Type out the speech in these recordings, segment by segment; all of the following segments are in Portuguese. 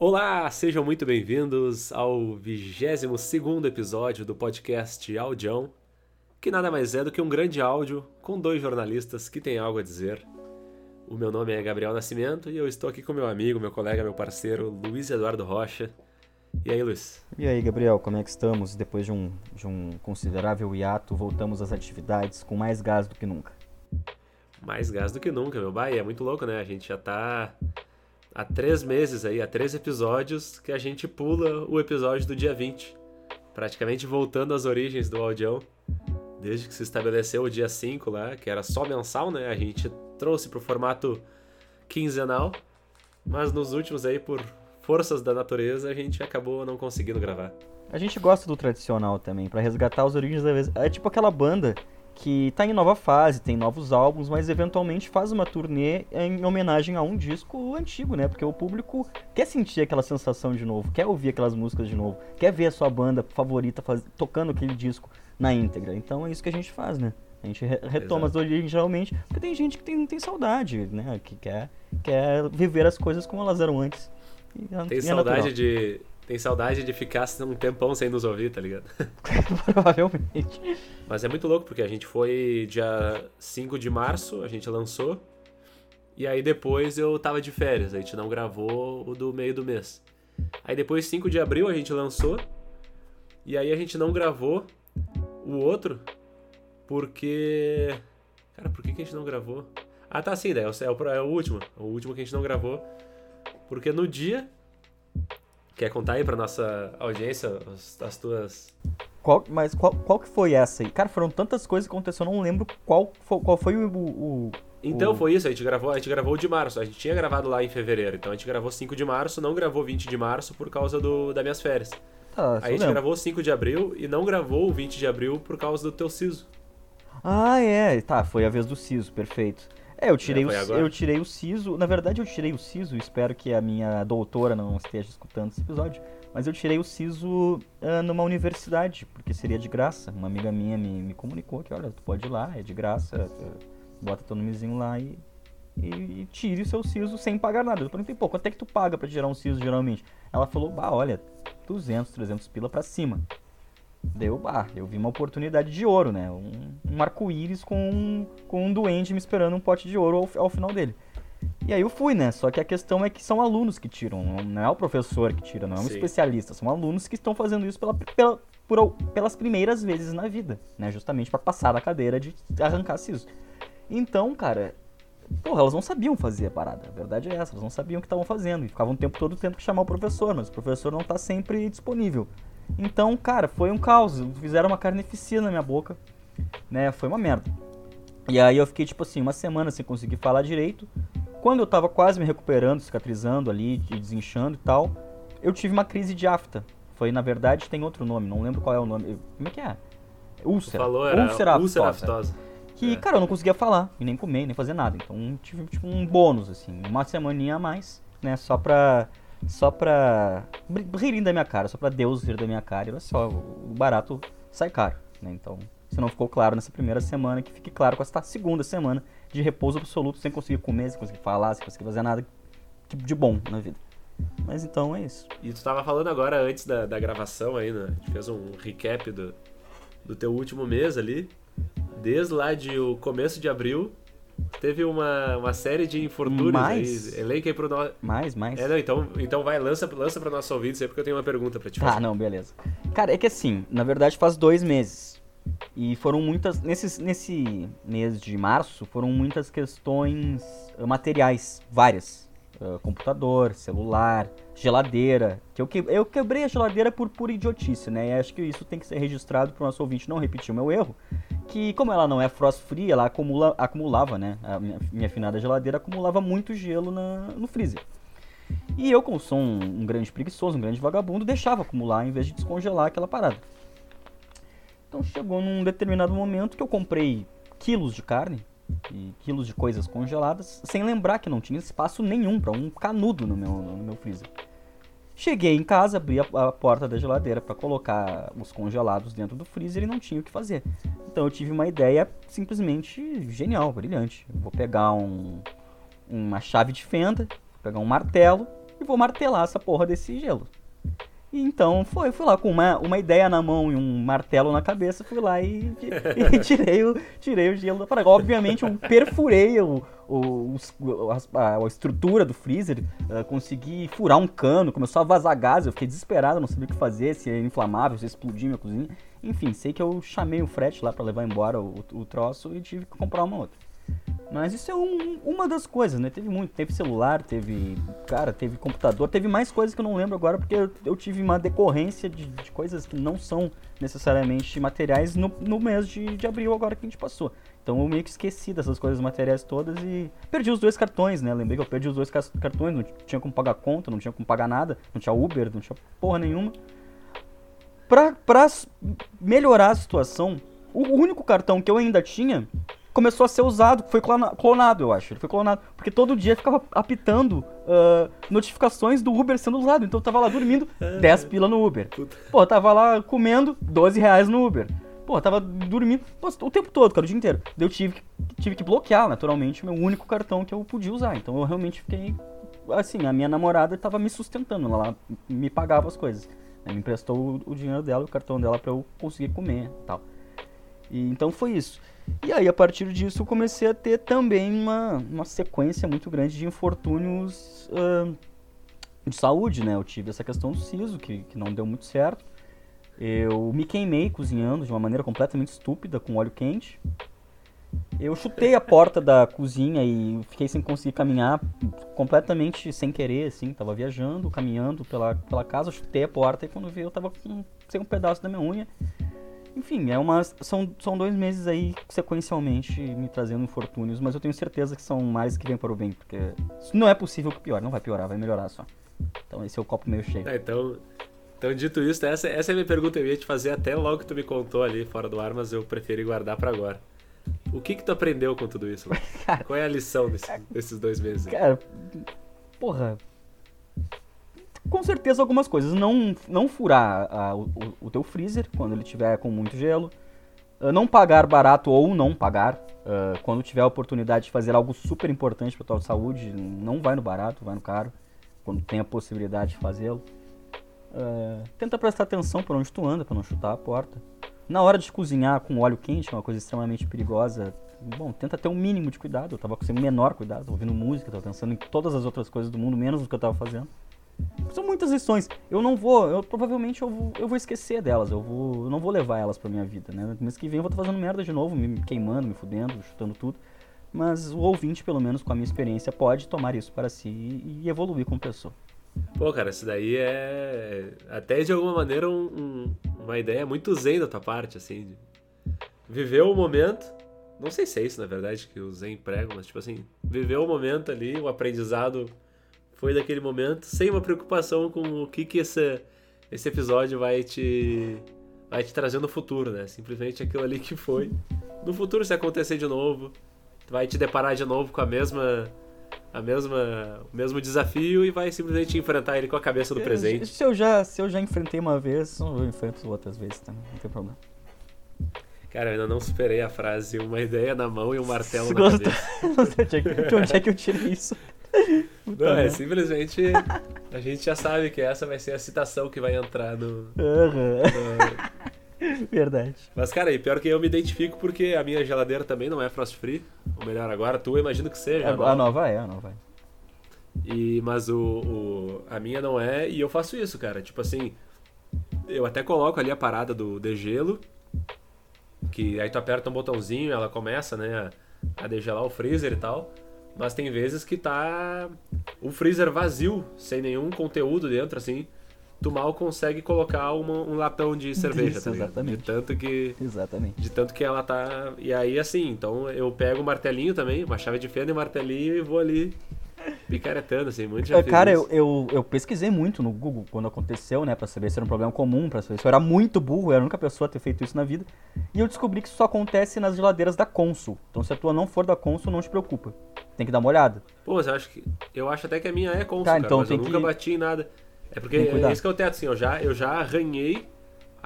Olá, sejam muito bem-vindos ao 22 episódio do podcast Audião, que nada mais é do que um grande áudio com dois jornalistas que têm algo a dizer. O meu nome é Gabriel Nascimento e eu estou aqui com meu amigo, meu colega, meu parceiro Luiz Eduardo Rocha. E aí, Luiz? E aí, Gabriel, como é que estamos? Depois de um, de um considerável hiato, voltamos às atividades com mais gás do que nunca. Mais gás do que nunca, meu pai. É muito louco, né? A gente já tá há três meses aí, há três episódios, que a gente pula o episódio do dia 20. Praticamente voltando às origens do Audião. Desde que se estabeleceu o dia 5 lá, que era só mensal, né? A gente trouxe pro formato quinzenal. Mas nos últimos aí, por forças da natureza, a gente acabou não conseguindo gravar. A gente gosta do tradicional também, para resgatar as origens da vez. É tipo aquela banda que tá em nova fase, tem novos álbuns, mas eventualmente faz uma turnê em homenagem a um disco antigo, né? Porque o público quer sentir aquela sensação de novo, quer ouvir aquelas músicas de novo, quer ver a sua banda favorita faz... tocando aquele disco na íntegra. Então é isso que a gente faz, né? A gente re retoma Exato. as origens geralmente, porque tem gente que tem, tem saudade, né? Que quer, quer viver as coisas como elas eram antes. É tem saudade de. Tem saudade de ficar um tempão sem nos ouvir, tá ligado? Provavelmente. Mas é muito louco, porque a gente foi dia 5 de março, a gente lançou. E aí depois eu tava de férias, a gente não gravou o do meio do mês. Aí depois, 5 de abril, a gente lançou. E aí a gente não gravou o outro, porque. Cara, por que, que a gente não gravou? Ah, tá, sim, daí é o, é o último. O último que a gente não gravou. Porque no dia. Quer contar aí pra nossa audiência as, as tuas. Qual, mas qual, qual que foi essa aí? Cara, foram tantas coisas que aconteceram, eu não lembro qual, qual foi o, o então foi isso, a gente gravou, a gente gravou de março. A gente tinha gravado lá em fevereiro, então a gente gravou 5 de março, não gravou 20 de março por causa do, das minhas férias. Tá, a gente lembro. gravou 5 de abril e não gravou o 20 de abril por causa do teu siso. Ah, é, tá, foi a vez do siso, perfeito. É, eu tirei, é, o, eu tirei o siso. Na verdade, eu tirei o siso. Espero que a minha doutora não esteja escutando esse episódio. Mas eu tirei o siso uh, numa universidade, porque seria de graça. Uma amiga minha me, me comunicou que, olha, tu pode ir lá, é de graça. Uh, bota teu nomezinho lá e, e, e, tire o seu siso sem pagar nada. Eu perguntei, pô, quanto é que tu paga pra tirar um siso geralmente? Ela falou, bah, olha, 200, 300 pila pra cima. Deu, ah, eu vi uma oportunidade de ouro, né? Um, um arco-íris com, um, com um duende me esperando um pote de ouro ao, ao, final dele. E aí eu fui, né? Só que a questão é que são alunos que tiram, não é o professor que tira, não é um Sim. especialista, são alunos que estão fazendo isso pela, pela, por, pelas primeiras vezes na vida, né? Justamente para passar da cadeira de arrancar siso. Então, cara, porra, elas não sabiam fazer a parada. A verdade é essa, elas não sabiam o que estavam fazendo. E ficavam o tempo todo tendo que chamar o professor, mas o professor não tá sempre disponível. Então, cara, foi um caos. Fizeram uma carnificina na minha boca, né? Foi uma merda. E aí eu fiquei, tipo assim, uma semana sem conseguir falar direito. Quando eu tava quase me recuperando, cicatrizando ali, desinchando e tal, eu tive uma crise de afta. Foi, na verdade, tem outro nome, não lembro qual é o nome. Como é que é? Úlcera. Falou, era úlcera, úlcera aftosa. Que, é. cara, eu não conseguia falar, e nem comer, nem fazer nada. Então tive, tipo, um bônus, assim, uma semaninha a mais, né? Só pra só pra rirem da minha cara, só pra Deus rir da minha cara. E olha só, o barato sai caro, né? Então, se não ficou claro nessa primeira semana, que fique claro com esta segunda semana de repouso absoluto, sem conseguir comer, sem conseguir falar, sem conseguir fazer nada de bom na vida. Mas então é isso. E tu tava falando agora, antes da, da gravação aí, né? A gente fez um recap do, do teu último mês ali. Desde lá de o começo de abril Teve uma, uma série de infortúnios mais? aí. Elenca aí pro nosso. Mais, mais. É, não, então, então vai, lança, lança pra nossos ouvintes aí, porque eu tenho uma pergunta pra te fazer. Ah, não, beleza. Cara, é que assim, na verdade faz dois meses. E foram muitas. Nesse, nesse mês de março, foram muitas questões materiais, várias uh, computador, celular, geladeira. Que eu, que, eu quebrei a geladeira por pura idiotice, né? E acho que isso tem que ser registrado para o nosso ouvinte não repetir o meu erro. Que como ela não é frost free, ela acumula, acumulava, né? A minha, minha afinada geladeira acumulava muito gelo na, no freezer. E eu, como sou um, um grande preguiçoso, um grande vagabundo, deixava acumular em vez de descongelar aquela parada. Então chegou num determinado momento que eu comprei quilos de carne, e quilos de coisas congeladas, sem lembrar que não tinha espaço nenhum para um canudo no meu, no meu freezer. Cheguei em casa, abri a, a porta da geladeira para colocar os congelados dentro do freezer e não tinha o que fazer. Então eu tive uma ideia simplesmente genial, brilhante. vou pegar um, uma chave de fenda, pegar um martelo e vou martelar essa porra desse gelo. Então foi, fui lá com uma, uma ideia na mão e um martelo na cabeça, fui lá e, e, tirei, o, tirei o gelo da parada. Obviamente eu perfurei o, o, a, a, estrutura do freezer, uh, consegui furar um cano, começou a vazar gás, eu fiquei desesperado, não sabia o que fazer, se é inflamável, se explodir minha cozinha. Enfim, sei que eu chamei o frete lá para levar embora o, o troço e tive que comprar uma outra. Mas isso é um, uma das coisas, né? Teve muito, teve celular, teve, cara, teve computador, teve mais coisas que eu não lembro agora porque eu, eu tive uma decorrência de, de, coisas que não são necessariamente materiais no, no mês de, de abril agora que a gente passou. Então eu meio que esqueci dessas coisas materiais todas e perdi os dois cartões, né? Lembrei que eu perdi os dois cartões, não tinha como pagar conta, não tinha como pagar nada, não tinha Uber, não tinha porra nenhuma. Pra, pra melhorar a situação, o único cartão que eu ainda tinha começou a ser usado, foi clonado, eu acho. Ele foi clonado. Porque todo dia ficava apitando uh, notificações do Uber sendo usado. Então eu tava lá dormindo, 10 pila no Uber. Pô, tava lá comendo, 12 reais no Uber. Pô, tava dormindo o tempo todo, cara, o dia inteiro. Eu tive, tive que bloquear, naturalmente, o meu único cartão que eu podia usar. Então eu realmente fiquei. Assim, a minha namorada tava me sustentando, ela me pagava as coisas. Ela me emprestou o, dinheiro dela, o cartão dela para eu conseguir comer e tal. E, então foi isso. E aí, a partir disso, comecei a ter também uma, uma sequência muito grande de infortúnios uh, de saúde, né? Eu tive essa questão do siso, que, que não deu muito certo. Eu me queimei cozinhando de uma maneira completamente estúpida, com óleo quente. Eu chutei a porta da cozinha e fiquei sem conseguir caminhar, completamente sem querer, assim. Tava viajando, caminhando pela, pela casa, chutei a porta e quando vi eu tava com, sem um pedaço da minha unha. Enfim, é uma, são, são dois meses aí sequencialmente me trazendo infortúnios, mas eu tenho certeza que são mais que vêm para o bem, porque não é possível que piore, não vai piorar, vai melhorar só. Então esse é o copo meio cheio. É, então, então, dito isso, essa, essa é a minha pergunta. Eu ia te fazer até logo que tu me contou ali fora do ar, mas eu preferi guardar para agora. O que que tu aprendeu com tudo isso? Qual é a lição desse, desses dois meses? Cara, porra, com certeza algumas coisas. Não, não furar a, o, o teu freezer quando ele tiver com muito gelo. Uh, não pagar barato ou não pagar. Uh, quando tiver a oportunidade de fazer algo super importante para tua saúde, não vai no barato, vai no caro. Quando tem a possibilidade de fazê-lo. Uh, tenta prestar atenção por onde tu anda para não chutar a porta. Na hora de cozinhar com óleo quente, é uma coisa extremamente perigosa. Bom, tenta ter um mínimo de cuidado. Eu tava com o menor cuidado, ouvindo música, tava pensando em todas as outras coisas do mundo, menos o que eu tava fazendo. São muitas lições. Eu não vou, eu provavelmente eu vou, eu vou esquecer delas. Eu vou, eu não vou levar elas pra minha vida, né? Mês que vem eu vou estar fazendo merda de novo, me queimando, me fudendo, chutando tudo. Mas o ouvinte, pelo menos com a minha experiência, pode tomar isso para si e evoluir como pessoa. Pô, cara, isso daí é até de alguma maneira um, um, uma ideia muito zen da tua parte, assim. Viver o momento. Não sei se é isso, na verdade, que o zen prega, mas tipo assim, viver o momento ali, o aprendizado foi daquele momento, sem uma preocupação com o que que esse, esse episódio vai te vai te trazer no futuro, né? Simplesmente aquilo ali que foi. No futuro, se acontecer de novo, vai te deparar de novo com a mesma a mesma o mesmo desafio e vai simplesmente enfrentar ele com a cabeça do presente. Se eu já se eu já enfrentei uma vez, eu enfrento outras vezes também, não tem problema. Cara, eu ainda não superei a frase uma ideia na mão e um martelo na cabeça. de onde é que eu tirei isso? Não, é simplesmente. A gente já sabe que essa vai ser a citação que vai entrar no. Uhum. no... Verdade. Mas, cara, e pior que eu me identifico porque a minha geladeira também não é frost free. Ou melhor, agora tu imagino que seja. A, a, nova. a nova é, a nova é. E, mas o, o, a minha não é, e eu faço isso, cara. Tipo assim, eu até coloco ali a parada do degelo, que aí tu aperta um botãozinho, ela começa, né, a, a degelar o freezer e tal. Mas tem vezes que tá o freezer vazio, sem nenhum conteúdo dentro, assim. Tu mal consegue colocar uma, um latão de cerveja, Isso, tá exatamente. De tanto que. Exatamente. De tanto que ela tá. E aí, assim, então eu pego o martelinho também, uma chave de fenda e martelinho e vou ali picaretando, assim, muito já é, Cara, eu, eu, eu, pesquisei muito no Google quando aconteceu, né, pra saber se era um problema comum, pra saber se eu era muito burro, eu era a única pessoa a ter feito isso na vida. E eu descobri que isso só acontece nas geladeiras da Consul. Então se a tua não for da Consul, não te preocupa. Tem que dar uma olhada. Pô, eu acho que. Eu acho até que a minha é Consul, tá, cara, então mas eu nunca que... bati em nada. É porque é isso que eu tenho, assim, eu já, eu já arranhei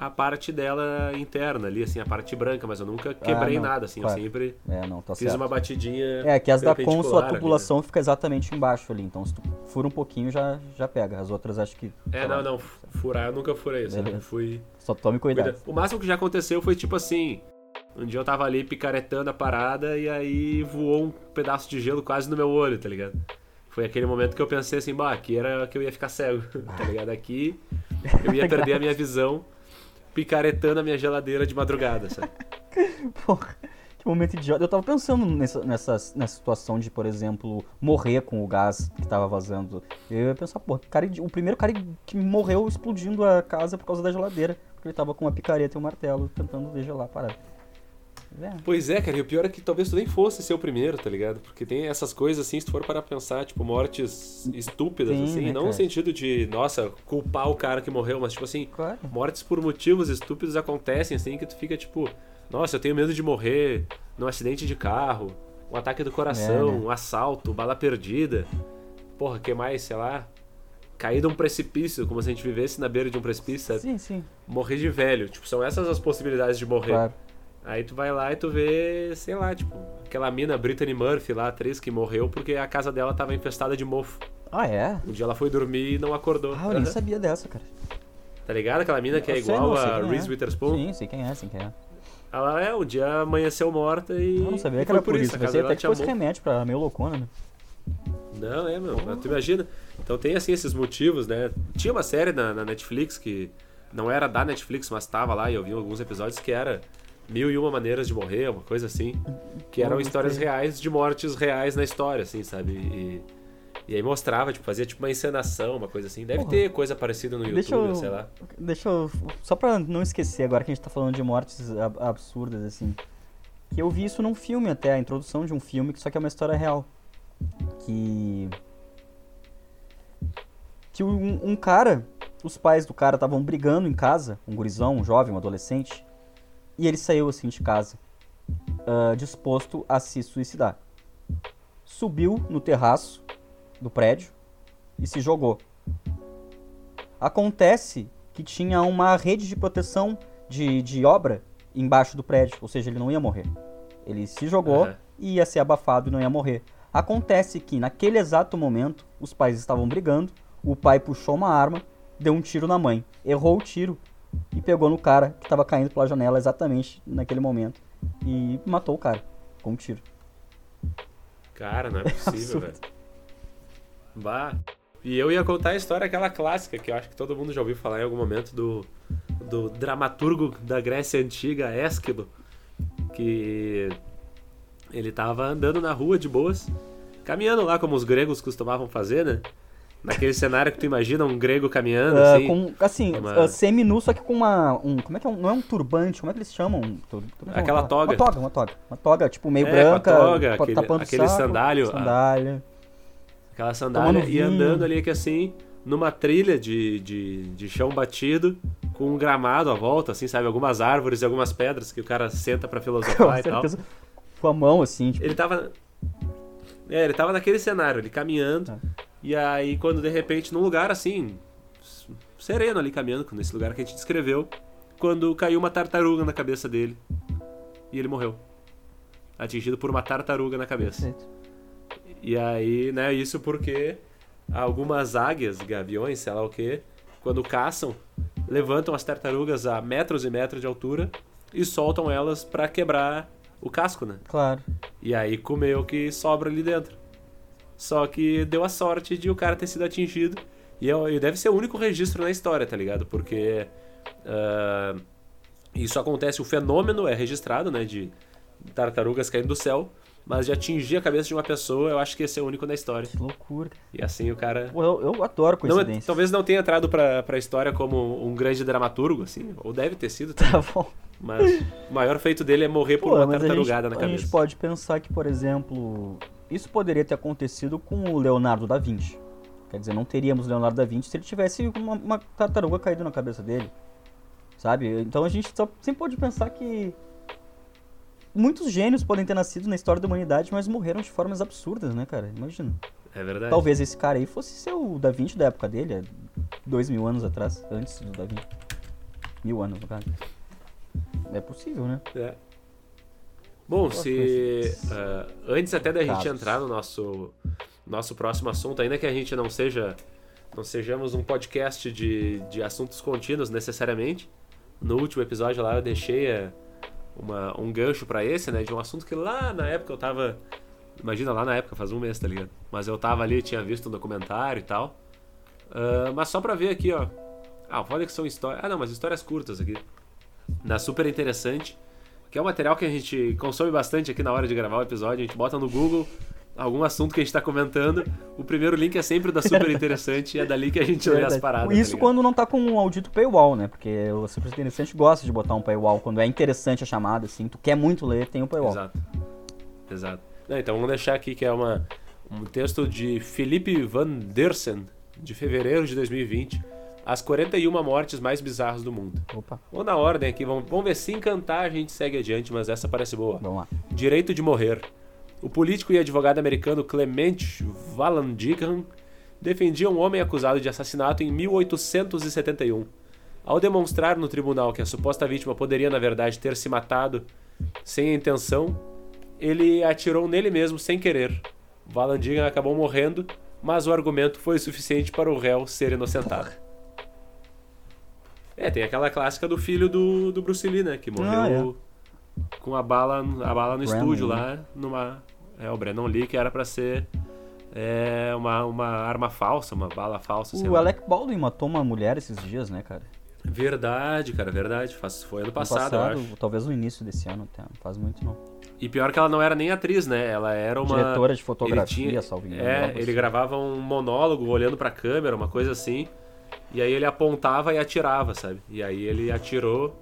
a parte dela interna ali, assim, a parte branca, mas eu nunca quebrei ah, não, nada, assim, claro. eu sempre é, não, tá fiz certo. uma batidinha. É, que as da Consul, a tubulação ali, né? fica exatamente embaixo ali, então se tu fura um pouquinho já, já pega. As outras acho que. É, não, não, furar eu nunca furei, eu sempre fui. Só tome cuidado. O máximo que já aconteceu foi tipo assim. Um dia eu tava ali picaretando a parada e aí voou um pedaço de gelo quase no meu olho, tá ligado? Foi aquele momento que eu pensei assim, bah, aqui era que eu ia ficar cego, tá ligado? Aqui eu ia perder a minha visão picaretando a minha geladeira de madrugada, sabe? Porra, que momento idiota. Eu tava pensando nessa, nessa, nessa situação de, por exemplo, morrer com o gás que tava vazando. Eu ia pensar, pô, cara, o primeiro cara que morreu explodindo a casa por causa da geladeira. Porque ele tava com uma picareta e um martelo tentando degelar a parada. É. Pois é, cara, e o pior é que talvez tu nem fosse ser o primeiro, tá ligado? Porque tem essas coisas assim, se tu for para pensar, tipo, mortes estúpidas, Sim, assim, né, não cara? no sentido de, nossa, culpar o cara que morreu, mas tipo assim, claro. mortes por motivos estúpidos acontecem, assim, que tu fica tipo, nossa, eu tenho medo de morrer num acidente de carro, um ataque do coração, é, né? um assalto, bala perdida. Porra, que mais, sei lá, cair de um precipício, como se a gente vivesse na beira de um precipício, sabe? Sim, sim. Morrer de velho. Tipo, são essas as possibilidades de morrer. Claro. Aí tu vai lá e tu vê, sei lá, tipo, aquela mina Brittany Murphy lá, atriz, que morreu porque a casa dela tava infestada de mofo. Ah, é? Um dia ela foi dormir e não acordou. Ah, eu nem sabia dessa, cara. Tá ligado? Aquela mina que é igual a Reese é. Witherspoon? Sim, sei quem é, sei quem é. Ela é, um dia amanheceu morta e. Eu não sabia que era por isso. Você até que fosse remédio pra meio loucona, né? Não, é, meu. Oh. Tu imagina. Então tem assim esses motivos, né? Tinha uma série na, na Netflix que não era da Netflix, mas tava lá e eu vi alguns episódios que era Mil e Uma Maneiras de Morrer, uma coisa assim. Que eram histórias reais de mortes reais na história, assim, sabe? E, e aí mostrava, tipo, fazia tipo uma encenação, uma coisa assim. Deve Porra. ter coisa parecida no YouTube, eu, sei lá. Deixa eu. Só pra não esquecer, agora que a gente tá falando de mortes absurdas, assim. Que eu vi isso num filme até, a introdução de um filme, que só que é uma história real. Que. Que um, um cara, os pais do cara estavam brigando em casa, um gurizão, um jovem, um adolescente e ele saiu assim de casa, uh, disposto a se suicidar. Subiu no terraço do prédio e se jogou. Acontece que tinha uma rede de proteção de, de obra embaixo do prédio, ou seja, ele não ia morrer. Ele se jogou uhum. e ia ser abafado e não ia morrer. Acontece que naquele exato momento os pais estavam brigando, o pai puxou uma arma, deu um tiro na mãe, errou o tiro e pegou no cara que estava caindo pela janela exatamente naquele momento e matou o cara com um tiro. Cara, não é possível, velho. Bah. E eu ia contar a história aquela clássica que eu acho que todo mundo já ouviu falar em algum momento do, do dramaturgo da Grécia Antiga, Ésquilo, que ele tava andando na rua de boas, caminhando lá como os gregos costumavam fazer, né? Naquele cenário que tu imagina um grego caminhando, uh, assim. Com, assim, uma... uh, semi-nu, só que com uma. Um, como é que é? Um, não é um turbante, como é que eles chamam? Tur, tur, Aquela uma, toga. Uma toga, uma toga. Uma toga, tipo, meio é, branca. toga, aquele, tapando aquele saco, sandálio. Sandália. Aquela sandália e andando ali que assim, numa trilha de, de, de chão batido, com um gramado à volta, assim, sabe? Algumas árvores e algumas pedras que o cara senta pra filosofar e tal. Com a mão, assim, tipo... Ele tava. É, ele tava naquele cenário, ele caminhando. É. E aí, quando de repente, num lugar assim, sereno ali caminhando, nesse lugar que a gente descreveu, quando caiu uma tartaruga na cabeça dele e ele morreu. Atingido por uma tartaruga na cabeça. Perfeito. E aí, né, isso porque algumas águias, gaviões, sei lá o que, quando caçam, levantam as tartarugas a metros e metros de altura e soltam elas para quebrar o casco, né? Claro. E aí comeu o que sobra ali dentro. Só que deu a sorte de o cara ter sido atingido. E, é, e deve ser o único registro na história, tá ligado? Porque uh, isso acontece, o fenômeno é registrado, né? De tartarugas caindo do céu. Mas de atingir a cabeça de uma pessoa, eu acho que esse é o único na história. Que loucura. E assim o cara. Eu, eu adoro é, coincidências. Não, talvez não tenha entrado pra, pra história como um grande dramaturgo, assim. Ou deve ter sido. Tá bom. Mas o maior feito dele é morrer por Pô, uma tartarugada gente, na cabeça. A gente pode pensar que, por exemplo, isso poderia ter acontecido com o Leonardo da Vinci. Quer dizer, não teríamos Leonardo da Vinci se ele tivesse uma, uma tartaruga caída na cabeça dele. Sabe? Então a gente só, sempre pode pensar que muitos gênios podem ter nascido na história da humanidade, mas morreram de formas absurdas, né, cara? Imagina. É verdade. Talvez esse cara aí fosse ser o Da Vinci da época dele, dois mil anos atrás, antes do Da Vinci. Mil anos, no caso. É possível, né? É. Bom, se. Uh, antes até da gente entrar no nosso, nosso próximo assunto, ainda que a gente não seja. Não sejamos um podcast de, de assuntos contínuos necessariamente. No último episódio lá eu deixei uh, uma, um gancho para esse, né? De um assunto que lá na época eu tava. Imagina lá na época, faz um mês, tá ligado? Mas eu tava ali, tinha visto um documentário e tal. Uh, mas só pra ver aqui, ó. Ah, foda que são histórias. Ah, não, mas histórias curtas aqui. Na super interessante que é um material que a gente consome bastante aqui na hora de gravar o episódio. A gente bota no Google algum assunto que a gente está comentando. O primeiro link é sempre da super interessante e é dali que a gente lê as paradas. Isso tá quando não tá com um audito paywall, né? Porque o super interessante gosta de botar um paywall. Quando é interessante a chamada, assim, tu quer muito ler, tem um paywall. Exato. Exato. Não, então vamos deixar aqui que é uma, um texto de Felipe Van Dersen, de fevereiro de 2020 as 41 mortes mais bizarras do mundo. Opa. Vamos na ordem aqui, vamos, vamos ver se encantar a gente segue adiante, mas essa parece boa. Vamos lá. Direito de morrer. O político e advogado americano Clement Vallandigham defendia um homem acusado de assassinato em 1871. Ao demonstrar no tribunal que a suposta vítima poderia, na verdade, ter se matado sem a intenção, ele atirou nele mesmo sem querer. Vallandigham acabou morrendo, mas o argumento foi suficiente para o réu ser inocentado. É, tem aquela clássica do filho do, do Bruce Lee, né? Que morreu ah, é. com a bala, a bala no Brandon estúdio lá, numa. É, o Brandon Lee, que era para ser é, uma, uma arma falsa, uma bala falsa. O Alec Baldwin matou uma mulher esses dias, né, cara? Verdade, cara, verdade. Foi ano passado, ano passado Talvez no início desse ano, não faz muito não. E pior que ela não era nem atriz, né? Ela era uma. Diretora de fotografia, tinha... salvo engano. É, ele assim. gravava um monólogo olhando pra câmera, uma coisa assim. E aí ele apontava e atirava, sabe? E aí ele atirou,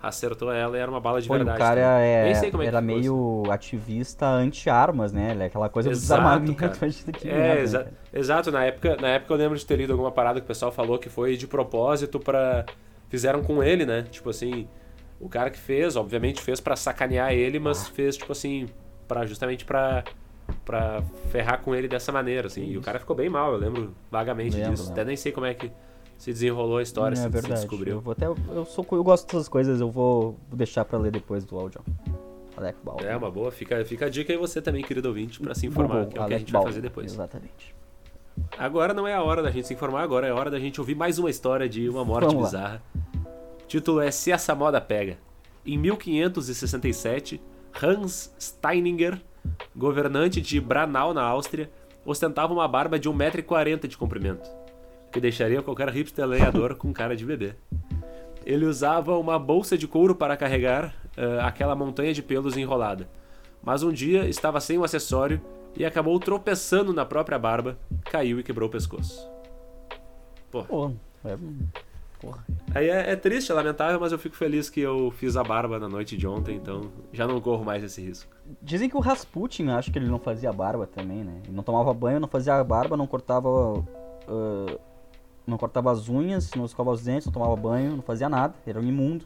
acertou ela e era uma bala de Pô, verdade. O cara é, Nem sei como é era meio ativista anti-armas, né? Ele é aquela coisa exato, do desarmamento antes É, exa né? exato. Na época, na época eu lembro de ter lido alguma parada que o pessoal falou que foi de propósito para Fizeram com ele, né? Tipo assim, o cara que fez, obviamente fez para sacanear ele, mas ah. fez, tipo assim, para justamente para para ferrar com ele dessa maneira, assim. E o cara ficou bem mal, eu lembro vagamente lembro, disso. Né? Até nem sei como é que se desenrolou a história, é, se, verdade. se descobriu. Eu vou até eu sou eu gosto dessas coisas, eu vou deixar para ler depois do áudio. Alec. É uma boa, fica, fica a dica aí você também, querido ouvinte, para se informar, Google, que é o que a gente vai fazer depois. Exatamente. Agora não é a hora da gente se informar, agora é a hora da gente ouvir mais uma história de uma morte Vamos bizarra. O título é Se essa moda pega. Em 1567, Hans Steininger, governante de Branau na Áustria, ostentava uma barba de 1,40m de comprimento que deixaria qualquer hipster lenhador com cara de bebê. Ele usava uma bolsa de couro para carregar uh, aquela montanha de pelos enrolada. Mas um dia estava sem o acessório e acabou tropeçando na própria barba, caiu e quebrou o pescoço. Pô. Pô é... Porra. Aí é, é, triste, é lamentável, mas eu fico feliz que eu fiz a barba na noite de ontem, então já não corro mais esse risco. Dizem que o Rasputin, acho que ele não fazia barba também, né? Ele não tomava banho, não fazia barba, não cortava uh, não cortava as unhas, não escovava os dentes, não tomava banho, não fazia nada, era um imundo.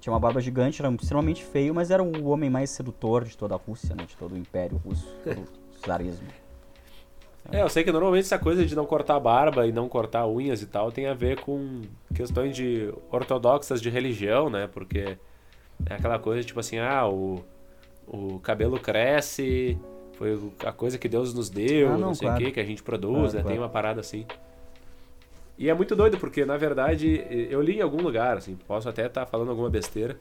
Tinha uma barba gigante, era extremamente feio, mas era o homem mais sedutor de toda a Rússia, né? De todo o Império Russo, o zarismo. É, eu sei que normalmente essa coisa de não cortar a barba e não cortar unhas e tal tem a ver com questões de ortodoxas de religião, né? Porque é aquela coisa tipo assim, ah, o, o cabelo cresce, foi a coisa que Deus nos deu, ah, não, não, sei o claro. que, que a gente produz, claro, né? Claro. Tem uma parada assim. E é muito doido, porque na verdade eu li em algum lugar, assim, posso até estar tá falando alguma besteira,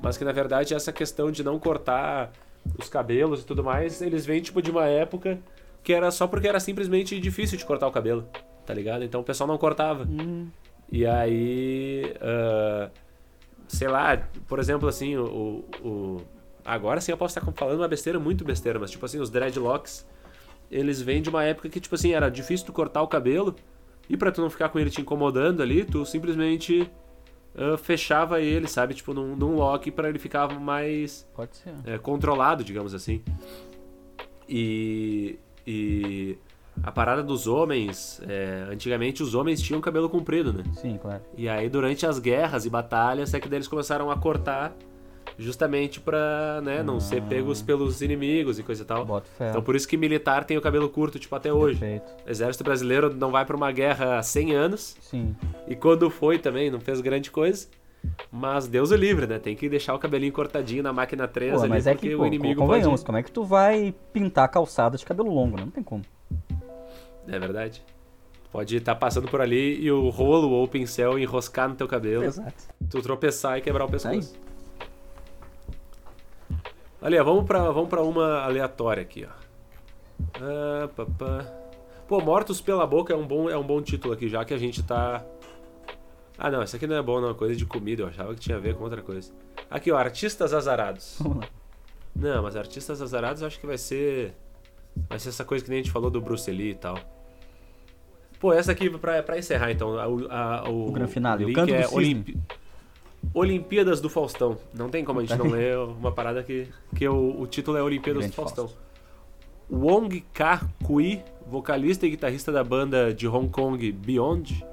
mas que na verdade essa questão de não cortar os cabelos e tudo mais, eles vêm tipo de uma época que era só porque era simplesmente difícil de cortar o cabelo, tá ligado? Então o pessoal não cortava. Uhum. E aí, uh, sei lá, por exemplo, assim, o, o, agora sim eu posso estar falando uma besteira, muito besteira, mas tipo assim, os dreadlocks, eles vêm de uma época que tipo assim, era difícil de cortar o cabelo, e para tu não ficar com ele te incomodando ali, tu simplesmente uh, fechava ele, sabe? Tipo, num, num lock para ele ficar mais é, controlado, digamos assim. E, e a parada dos homens, é, antigamente os homens tinham cabelo comprido, né? Sim, claro. E aí durante as guerras e batalhas é que eles começaram a cortar justamente pra, né, não ah. ser pegos pelos inimigos e coisa e tal. Então por isso que militar tem o cabelo curto, tipo, até hoje. Perfeito. O exército brasileiro não vai pra uma guerra há 100 anos. Sim. E quando foi também, não fez grande coisa. Mas Deus o livre, né? Tem que deixar o cabelinho cortadinho na máquina 3 pô, ali, mas é que, pô, o inimigo convenhamos, pode... como é que tu vai pintar a calçada de cabelo longo, né? Não tem como. É verdade. Pode estar tá passando por ali e o rolo ou o pincel enroscar no teu cabelo. Exato. Tu tropeçar e quebrar o pescoço. Aí. Ali, ó, vamos pra, vamos pra uma aleatória aqui, ó. Ah, papá. Pô, Mortos pela Boca é um, bom, é um bom título aqui, já que a gente tá. Ah, não, essa aqui não é bom, não. É coisa de comida, eu achava que tinha a ver com outra coisa. Aqui, ó, Artistas Azarados. Não, mas Artistas Azarados acho que vai ser. Vai ser essa coisa que nem a gente falou do Bruce Lee e tal. Pô, essa aqui pra, pra encerrar então. A, a, o, o grande final. O link é Olimp... Olimpíadas do Faustão. Não tem como a gente não ler uma parada que, que o, o título é Olimpíadas Grande do Faustão. Fausto. Wong Kar-kui, vocalista e guitarrista da banda de Hong Kong Beyond,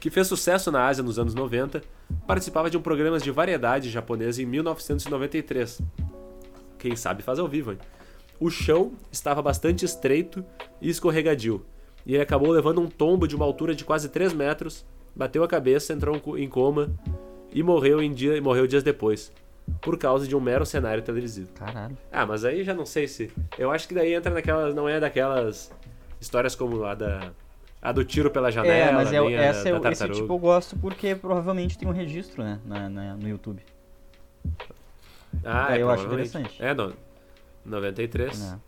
que fez sucesso na Ásia nos anos 90, participava de um programa de variedade japonesa em 1993. Quem sabe faz ao vivo, hein? O chão estava bastante estreito e escorregadio, e ele acabou levando um tombo de uma altura de quase 3 metros, bateu a cabeça, entrou em coma e morreu, em dia, morreu dias depois. Por causa de um mero cenário televisivo. Caralho. Ah, mas aí já não sei se. Eu acho que daí entra naquelas. Não é daquelas histórias como a da. A do tiro pela janela. É, mas é, essa a, da esse tipo eu gosto porque provavelmente tem um registro, né? Na, na no YouTube. Ah, é, eu acho interessante. É, no, 93. É.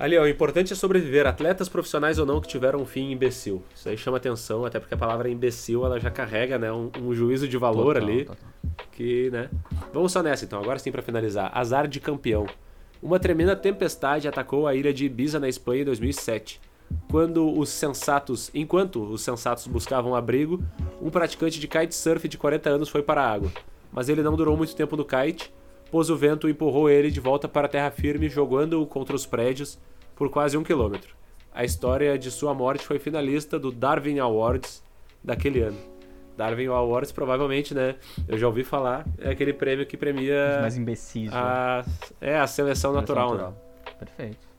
Ali, ó, o importante é sobreviver, atletas profissionais ou não que tiveram um fim imbecil. Isso aí chama atenção, até porque a palavra imbecil ela já carrega, né, um, um juízo de valor total, ali. Total. Que, né? Vamos só nessa, então, agora sim para finalizar. Azar de campeão. Uma tremenda tempestade atacou a ilha de Ibiza na Espanha em 2007. Quando os sensatos, enquanto os sensatos buscavam abrigo, um praticante de kitesurf de 40 anos foi para a água. Mas ele não durou muito tempo no kite, pois o vento empurrou ele de volta para a terra firme, jogando-o contra os prédios por quase um quilômetro. A história de sua morte foi finalista do Darwin Awards daquele ano. Darwin Awards, provavelmente, né? Eu já ouvi falar, é aquele prêmio que premia. Os mais imbecis. A, né? É, a seleção, seleção natural, natural, né? Perfeito.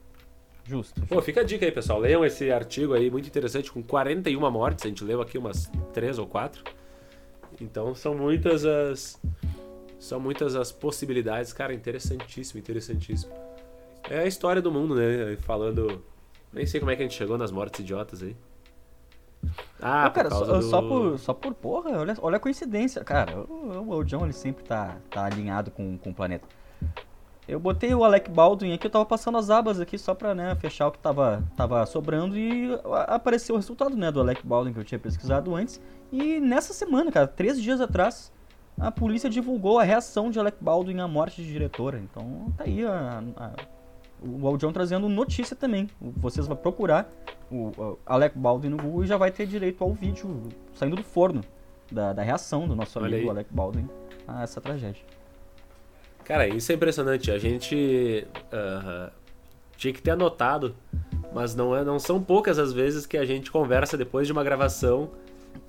Justo, justo. Pô, fica a dica aí, pessoal. Leiam esse artigo aí, muito interessante, com 41 mortes. A gente leu aqui umas 3 ou 4. Então são muitas as. São muitas as possibilidades. Cara, interessantíssimo, interessantíssimo. É a história do mundo, né? Falando. Nem sei como é que a gente chegou nas mortes idiotas aí. Ah, Não, cara, por só, do... só, por, só por porra, olha, olha a coincidência. Cara, o, o John ele sempre tá, tá alinhado com, com o planeta. Eu botei o Alec Baldwin aqui, eu tava passando as abas aqui só pra né, fechar o que tava, tava sobrando e apareceu o resultado né, do Alec Baldwin que eu tinha pesquisado antes. E nessa semana, cara, três dias atrás, a polícia divulgou a reação de Alec Baldwin à morte de diretora. Então tá aí a, a o Aldion trazendo notícia também. Vocês vão procurar o Alec Baldwin no Google e já vai ter direito ao vídeo saindo do forno da, da reação do nosso amigo Alec Baldwin a essa tragédia. Cara, isso é impressionante. A gente uh, tinha que ter anotado, mas não, é, não são poucas as vezes que a gente conversa depois de uma gravação,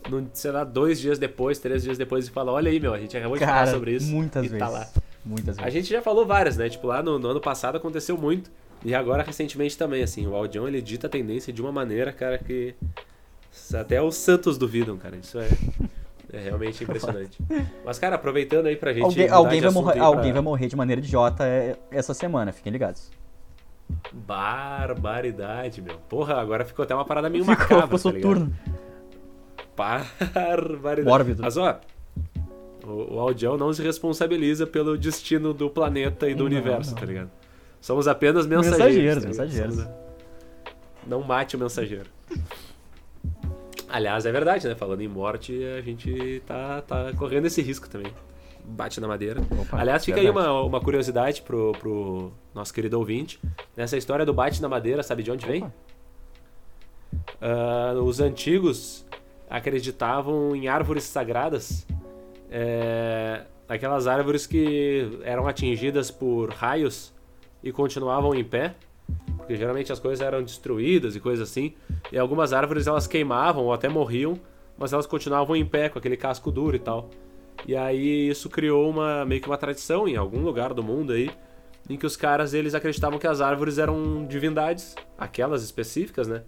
no, sei lá, dois dias depois, três dias depois, e fala: Olha aí, meu, a gente acabou de Cara, falar sobre isso. Muitas e vezes. Tá lá. Muitas vezes. A gente já falou várias, né? Tipo, lá no, no ano passado aconteceu muito. E agora, recentemente também, assim, o Aldion, ele dita a tendência de uma maneira, cara, que até os santos duvidam, cara. Isso é, é realmente impressionante. Mas, cara, aproveitando aí pra gente. Alguém, alguém vai, morrer, pra... alguém vai morrer de maneira idiota é, essa semana, fiquem ligados. Barbaridade, meu. Porra, agora ficou até uma parada meio ficou, macabra. Ficou tá soturno. Barbaridade. Mórbido. Mas, ó, o, o Aldião não se responsabiliza pelo destino do planeta e do não, universo, não. tá ligado? Somos apenas mensageiros. Mensageiros, tá mensageiros. Não mate o mensageiro. Aliás, é verdade, né? Falando em morte, a gente tá, tá correndo esse risco também. Bate na madeira. Opa, Aliás, fica verdade. aí uma, uma curiosidade pro, pro nosso querido ouvinte. Nessa história do bate na madeira, sabe de onde vem? Uh, os antigos acreditavam em árvores sagradas é, aquelas árvores que eram atingidas por raios e continuavam em pé, porque geralmente as coisas eram destruídas e coisas assim, e algumas árvores elas queimavam ou até morriam, mas elas continuavam em pé com aquele casco duro e tal. E aí isso criou uma meio que uma tradição em algum lugar do mundo aí, em que os caras eles acreditavam que as árvores eram divindades, aquelas específicas, né?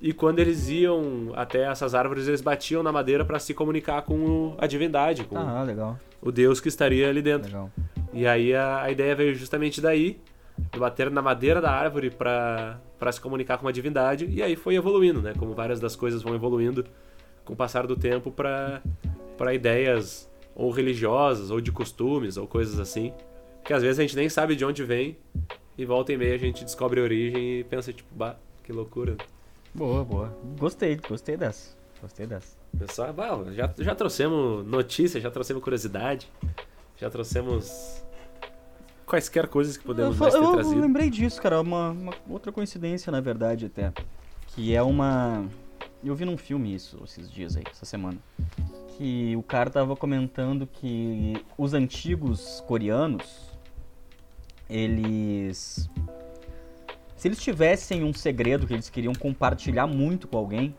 E quando eles iam até essas árvores, eles batiam na madeira para se comunicar com a divindade, com ah, legal. o deus que estaria ali dentro. Legal. E aí a, a ideia veio justamente daí, de bater na madeira da árvore para se comunicar com a divindade. E aí foi evoluindo, né? Como várias das coisas vão evoluindo com o passar do tempo para ideias ou religiosas, ou de costumes, ou coisas assim. Que às vezes a gente nem sabe de onde vem, e volta e meia a gente descobre a origem e pensa, tipo, bah, que loucura. Boa, boa. Gostei, gostei dessa. Gostei dessa. Pessoal, bah, já, já trouxemos notícias, já trouxemos curiosidade, já trouxemos quaisquer coisas que podemos eu, ter eu, trazido. Eu lembrei disso, cara, uma, uma outra coincidência, na verdade, até. Que é uma. Eu vi num filme isso esses dias aí, essa semana. Que o cara tava comentando que os antigos coreanos, eles. Se eles tivessem um segredo que eles queriam compartilhar muito com alguém,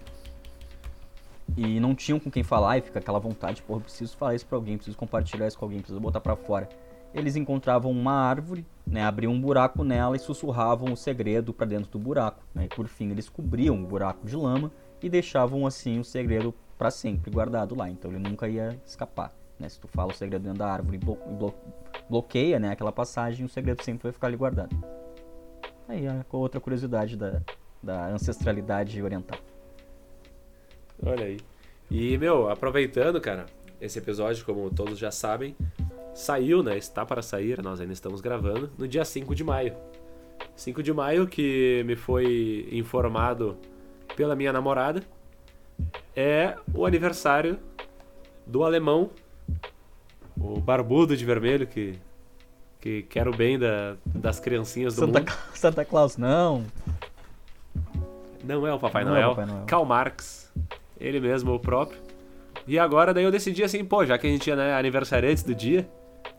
e não tinham com quem falar, e fica aquela vontade, porra, preciso falar isso pra alguém, preciso compartilhar isso com alguém, preciso botar pra fora. Eles encontravam uma árvore, né, abriam um buraco nela e sussurravam o segredo para dentro do buraco. Né, e por fim eles cobriam o buraco de lama e deixavam assim o segredo para sempre guardado lá. Então ele nunca ia escapar. Né? Se tu fala o segredo dentro da árvore e blo bloqueia né, aquela passagem, o segredo sempre vai ficar ali guardado. Aí é outra curiosidade da, da ancestralidade oriental. Olha aí. E, meu, aproveitando, cara, esse episódio, como todos já sabem, saiu, né? Está para sair, nós ainda estamos gravando, no dia 5 de maio. 5 de maio, que me foi informado pela minha namorada, é o aniversário do alemão, o barbudo de vermelho que, que quer o bem da, das criancinhas do Santa, mundo. Santa Claus, não. Não é o Papai, Não Noel, é o Papai Noel. Karl Marx, ele mesmo, o próprio. E agora daí eu decidi assim, pô, já que a gente tinha né, aniversariantes do dia,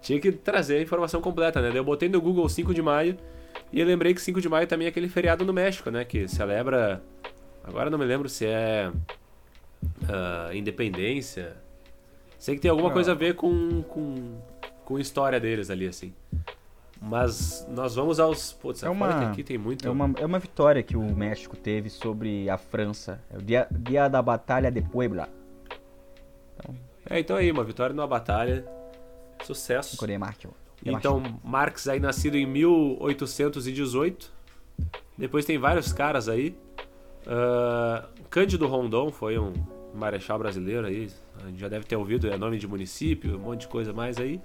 tinha que trazer a informação completa, né? Daí eu botei no Google 5 de maio e eu lembrei que 5 de maio também é aquele feriado no México, né? Que celebra. Agora não me lembro se é. ah, independência. Sei que tem alguma Não. coisa a ver com, com, com a história deles ali, assim. Mas nós vamos aos. Putz, É uma- aqui tem muito. É uma, é uma vitória que o México teve sobre a França. É o dia, dia da Batalha de Puebla. É, então aí, uma vitória numa batalha. Sucesso. Então, Marx aí nascido em 1818. Depois tem vários caras aí. Ah, Cândido Rondon foi um marechal brasileiro aí. A gente já deve ter ouvido, é nome de município, um monte de coisa mais aí.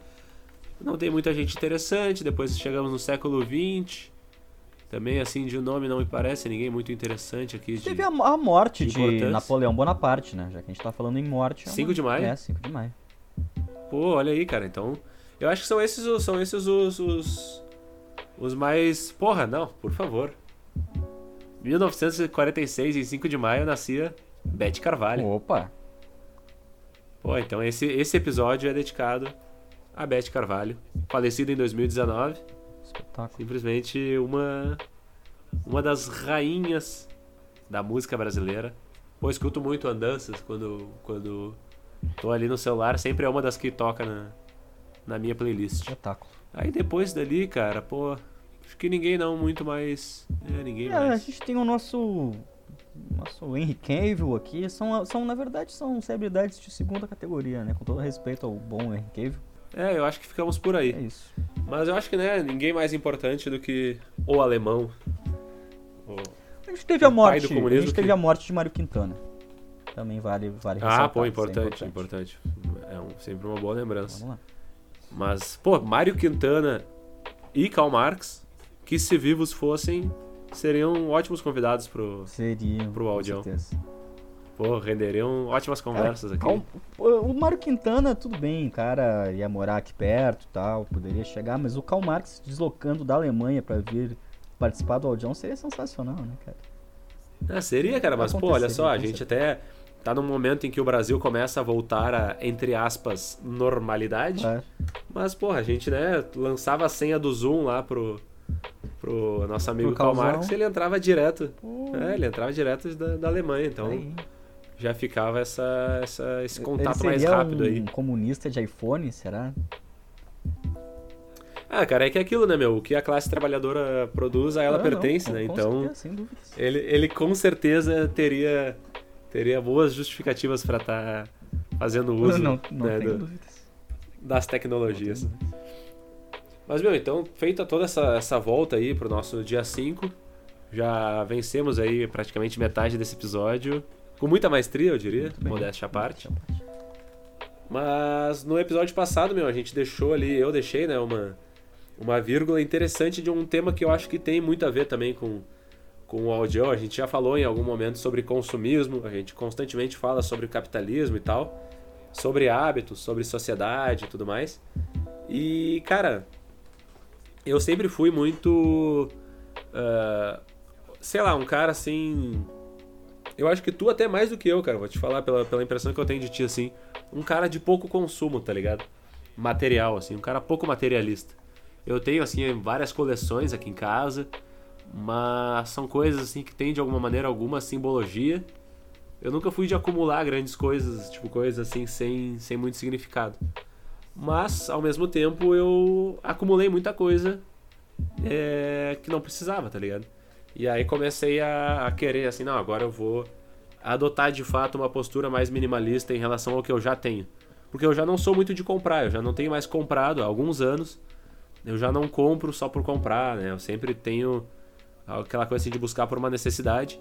Não tem muita gente interessante. Depois chegamos no século XX. Também, assim, de nome não me parece ninguém muito interessante aqui. De... Teve a, a morte de de. Napoleão Bonaparte, né? Já que a gente tá falando em morte. é 5 uma- de maio? É, 5 de maio. Pô, olha aí, cara. Então, eu acho que são esses, os- são esses os, os, os mais. Porra, não, por favor. 1946, em 5 de maio, nascia Beth Carvalho. Opa! Pô, então esse, esse episódio é dedicado a Beth Carvalho, falecida em 2019. Espetáculo. Simplesmente uma, uma das rainhas da música brasileira. Pô, escuto muito andanças quando, quando tô ali no celular, sempre é uma das que toca na, na minha playlist. Espetáculo. Aí depois dali, cara, pô, acho que ninguém não muito mais. É, ninguém É, a mais. gente tem o nosso. Nosso Henry Cavill aqui. São, são, na verdade, são celebridades de segunda categoria, né? Com todo respeito ao bom Henry Cavill. É, eu acho que ficamos por É aí. isso. Mas eu acho que, né, ninguém mais importante do que o alemão. O- A gente teve a O pai morte. A gente teve que- a morte de Mário Quintana. Também vale, vale Ah, ressaltar, pô, isso é importante, importante. É um- sempre uma boa lembrança. Vamos lá. Mas, pô, Mário Quintana e Karl Marx, que se vivos fossem, seriam ótimos convidados pro. Seria. Pro com Audião. certeza. Pô, renderiam ótimas conversas aqui. Cal- O Mário Quintana, tudo bem, o cara ia morar aqui perto tal, poderia chegar, mas o Karl Marx deslocando da Alemanha pra vir participar do Audião seria sensacional, né, cara? Ah, seria, cara, mas pô, olha só, a gente até tá num momento em que o Brasil começa a voltar a, entre aspas, normalidade. Claro. Mas, porra, a gente, né, lançava a senha do Zoom lá pro, pro nosso amigo Karl. Marx e ele entrava direto. Pô, É, ele entrava direto da, da Alemanha, então aí. Já ficava essa, essa, esse contato mais rápido um aí. comunista de iPhone, será? Ah, cara, é que é aquilo, né, meu? O que a classe trabalhadora produz, a ela não, pertence, não, né? Então, certeza. Ele, ele com certeza teria, teria boas justificativas para estar tá fazendo uso não, né, do, das tecnologias. Mas, meu, então, feita toda essa, essa volta aí pro nosso dia 5, já vencemos aí praticamente metade desse episódio. Com muita maestria, eu diria, modéstia à parte. Mas no episódio passado, meu, a gente deixou ali, eu deixei, né, uma, uma vírgula interessante de um tema que eu acho que tem muito a ver também com, com o audio. A gente já falou em algum momento sobre consumismo, a gente constantemente fala sobre capitalismo e tal, sobre hábitos, sobre sociedade e tudo mais. E, cara, eu sempre fui muito. Uh, sei lá, um cara assim. Eu acho que tu até mais do que eu, cara, vou te falar pela, pela impressão que eu tenho de ti, assim. Um cara de pouco consumo, tá ligado? Material, assim, um cara pouco materialista. Eu tenho, assim, várias coleções aqui em casa, mas são coisas, assim, que tem de alguma maneira alguma simbologia. Eu nunca fui de acumular grandes coisas, tipo, coisas assim, sem, sem muito significado. Mas, ao mesmo tempo, eu acumulei muita coisa é, que não precisava, tá ligado? E aí comecei a, a, querer, assim, não, agora eu vou adotar de fato uma postura mais minimalista em relação ao que eu já tenho. Porque eu já não sou muito de comprar, eu já não tenho mais comprado há alguns anos. Eu já não compro só por comprar, né? Eu sempre tenho aquela coisa assim de buscar por uma necessidade.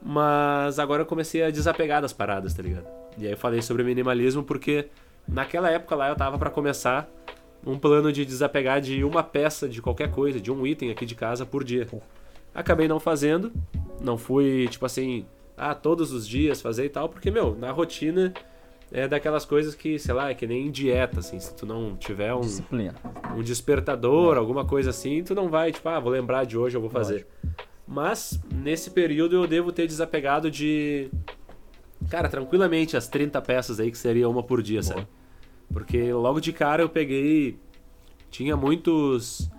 Mas agora eu comecei a desapegar das paradas, tá ligado? E aí eu falei sobre minimalismo porque Naquela época lá eu tava para começar um plano de desapegar de uma peça de qualquer coisa, de um item aqui de casa por dia. Acabei não fazendo, não fui tipo assim, ah, todos os dias fazer e tal, porque meu, na rotina é daquelas coisas que, sei lá, é que nem dieta, assim, se tu não tiver um, Disciplina. um despertador, é. alguma coisa assim, tu não vai, tipo, ah, vou lembrar de hoje, eu vou fazer. Lógico. Mas nesse período eu devo ter desapegado de Cara, tranquilamente as 30 peças aí que seria uma por dia, Boa. sabe? Porque logo de cara eu peguei. Tinha muitos.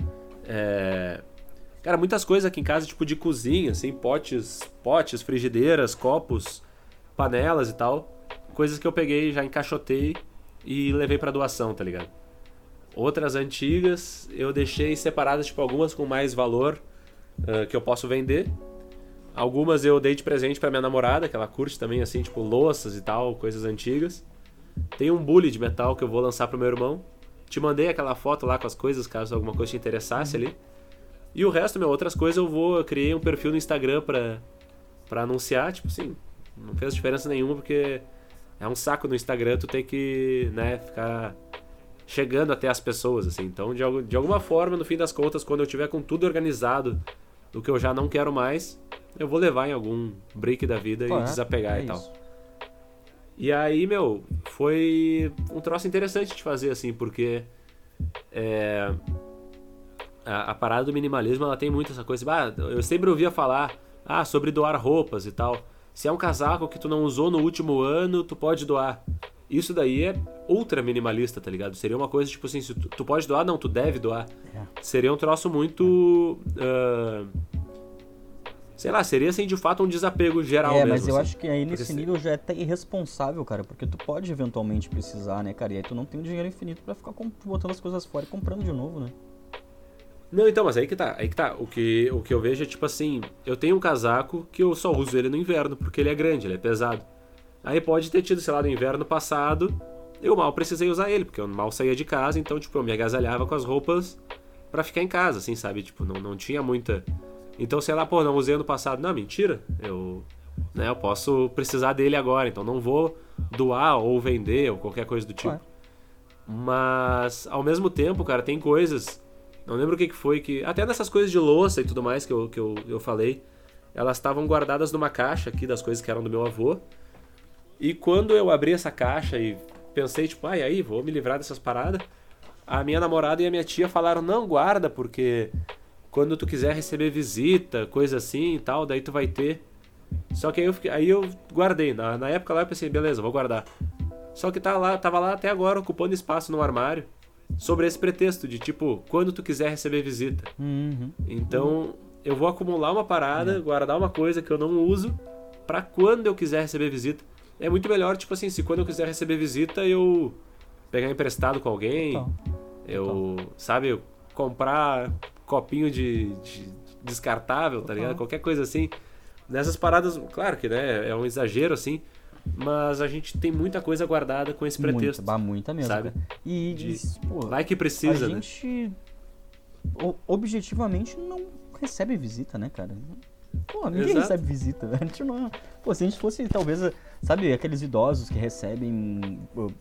É... Cara, muitas coisas aqui em casa, tipo de cozinha, assim, potes, potes, frigideiras, copos, panelas e tal. Coisas que eu peguei, já encaixotei e levei para doação, tá ligado? Outras antigas eu deixei separadas, tipo, algumas com mais valor uh, que eu posso vender Algumas eu dei de presente para minha namorada, que ela curte também, assim, tipo, louças e tal, coisas antigas. Tem um bully de metal que eu vou lançar pro meu irmão. Te mandei aquela foto lá com as coisas, caso alguma coisa te interessasse ali. E o resto, meu, outras coisas eu vou. Eu criei um perfil no Instagram pra, pra anunciar, tipo assim, não fez diferença nenhuma, porque é um saco no Instagram tu ter que, né, ficar chegando até as pessoas, assim. Então, de, de alguma forma, no fim das contas, quando eu tiver com tudo organizado do que eu já não quero mais, eu vou levar em algum break da vida e desapegar é e tal. Isso. E aí, meu, foi um troço interessante de fazer, assim, porque é, a, a, parada do minimalismo, ela tem muito essa coisa. Ah, eu sempre ouvia falar ah, sobre doar roupas e tal. Se é um casaco que tu não usou no último ano, tu pode doar. Isso daí é ultra minimalista, tá ligado? Seria uma coisa tipo assim, se tu, tu pode doar, não, tu deve doar. É. Seria um troço muito. Uh, sei lá, seria assim de fato um desapego geral é, mesmo. mas eu assim. acho que aí nesse porque nível já é até irresponsável, cara, porque tu pode eventualmente precisar, né, cara? E aí tu não tem um dinheiro infinito para ficar botando as coisas fora e comprando de novo, né? Não, então, mas aí que tá, aí que tá. O que, o que eu vejo é tipo assim, eu tenho um casaco que eu só uso ele no inverno, porque ele é grande, ele é pesado. Aí pode ter tido, sei lá, no inverno passado, eu mal precisei usar ele, porque eu mal saía de casa, então, tipo, eu me agasalhava com as roupas para ficar em casa, assim, sabe? Tipo, não, não tinha muita então, sei lá, pô, não usei ano passado. Não, mentira. Eu, né, eu posso precisar dele agora, então não vou doar ou vender ou qualquer coisa do tipo. Mas, ao mesmo tempo, cara, tem coisas. Não lembro o que, que foi que. Até nessas coisas de louça e tudo mais que eu, que eu, eu falei, elas estavam guardadas numa caixa aqui das coisas que eram do meu avô. E quando eu abri essa caixa e pensei, tipo, ai, aí, vou me livrar dessas paradas, a minha namorada e a minha tia falaram: não, guarda, porque quando tu quiser receber visita, coisa assim e tal, daí tu vai ter. Só que aí eu, fiquei, aí eu guardei. Na, na época lá eu pensei, beleza, vou guardar. Só que tá lá, tava lá até agora ocupando espaço no armário. Sobre esse pretexto de tipo, quando tu quiser receber visita. Uhum. Então, eu vou acumular uma parada, uhum. guardar uma coisa que eu não uso, para quando eu quiser receber visita. É muito melhor, tipo assim, se quando eu quiser receber visita, eu pegar emprestado com alguém, eu, sabe, comprar copinho de, de descartável, tá ligado? Qualquer coisa assim. Nessas paradas, claro que né, é um exagero assim, mas a gente tem muita coisa guardada com esse pretexto. Muita, muita mesmo. Sabe? Cara. E, de, pô, vai que precisa, a né? gente objetivamente não recebe visita, né, cara? Pô, ninguém Exato. recebe visita. A não. Pô, se a gente fosse, talvez, sabe, aqueles idosos que recebem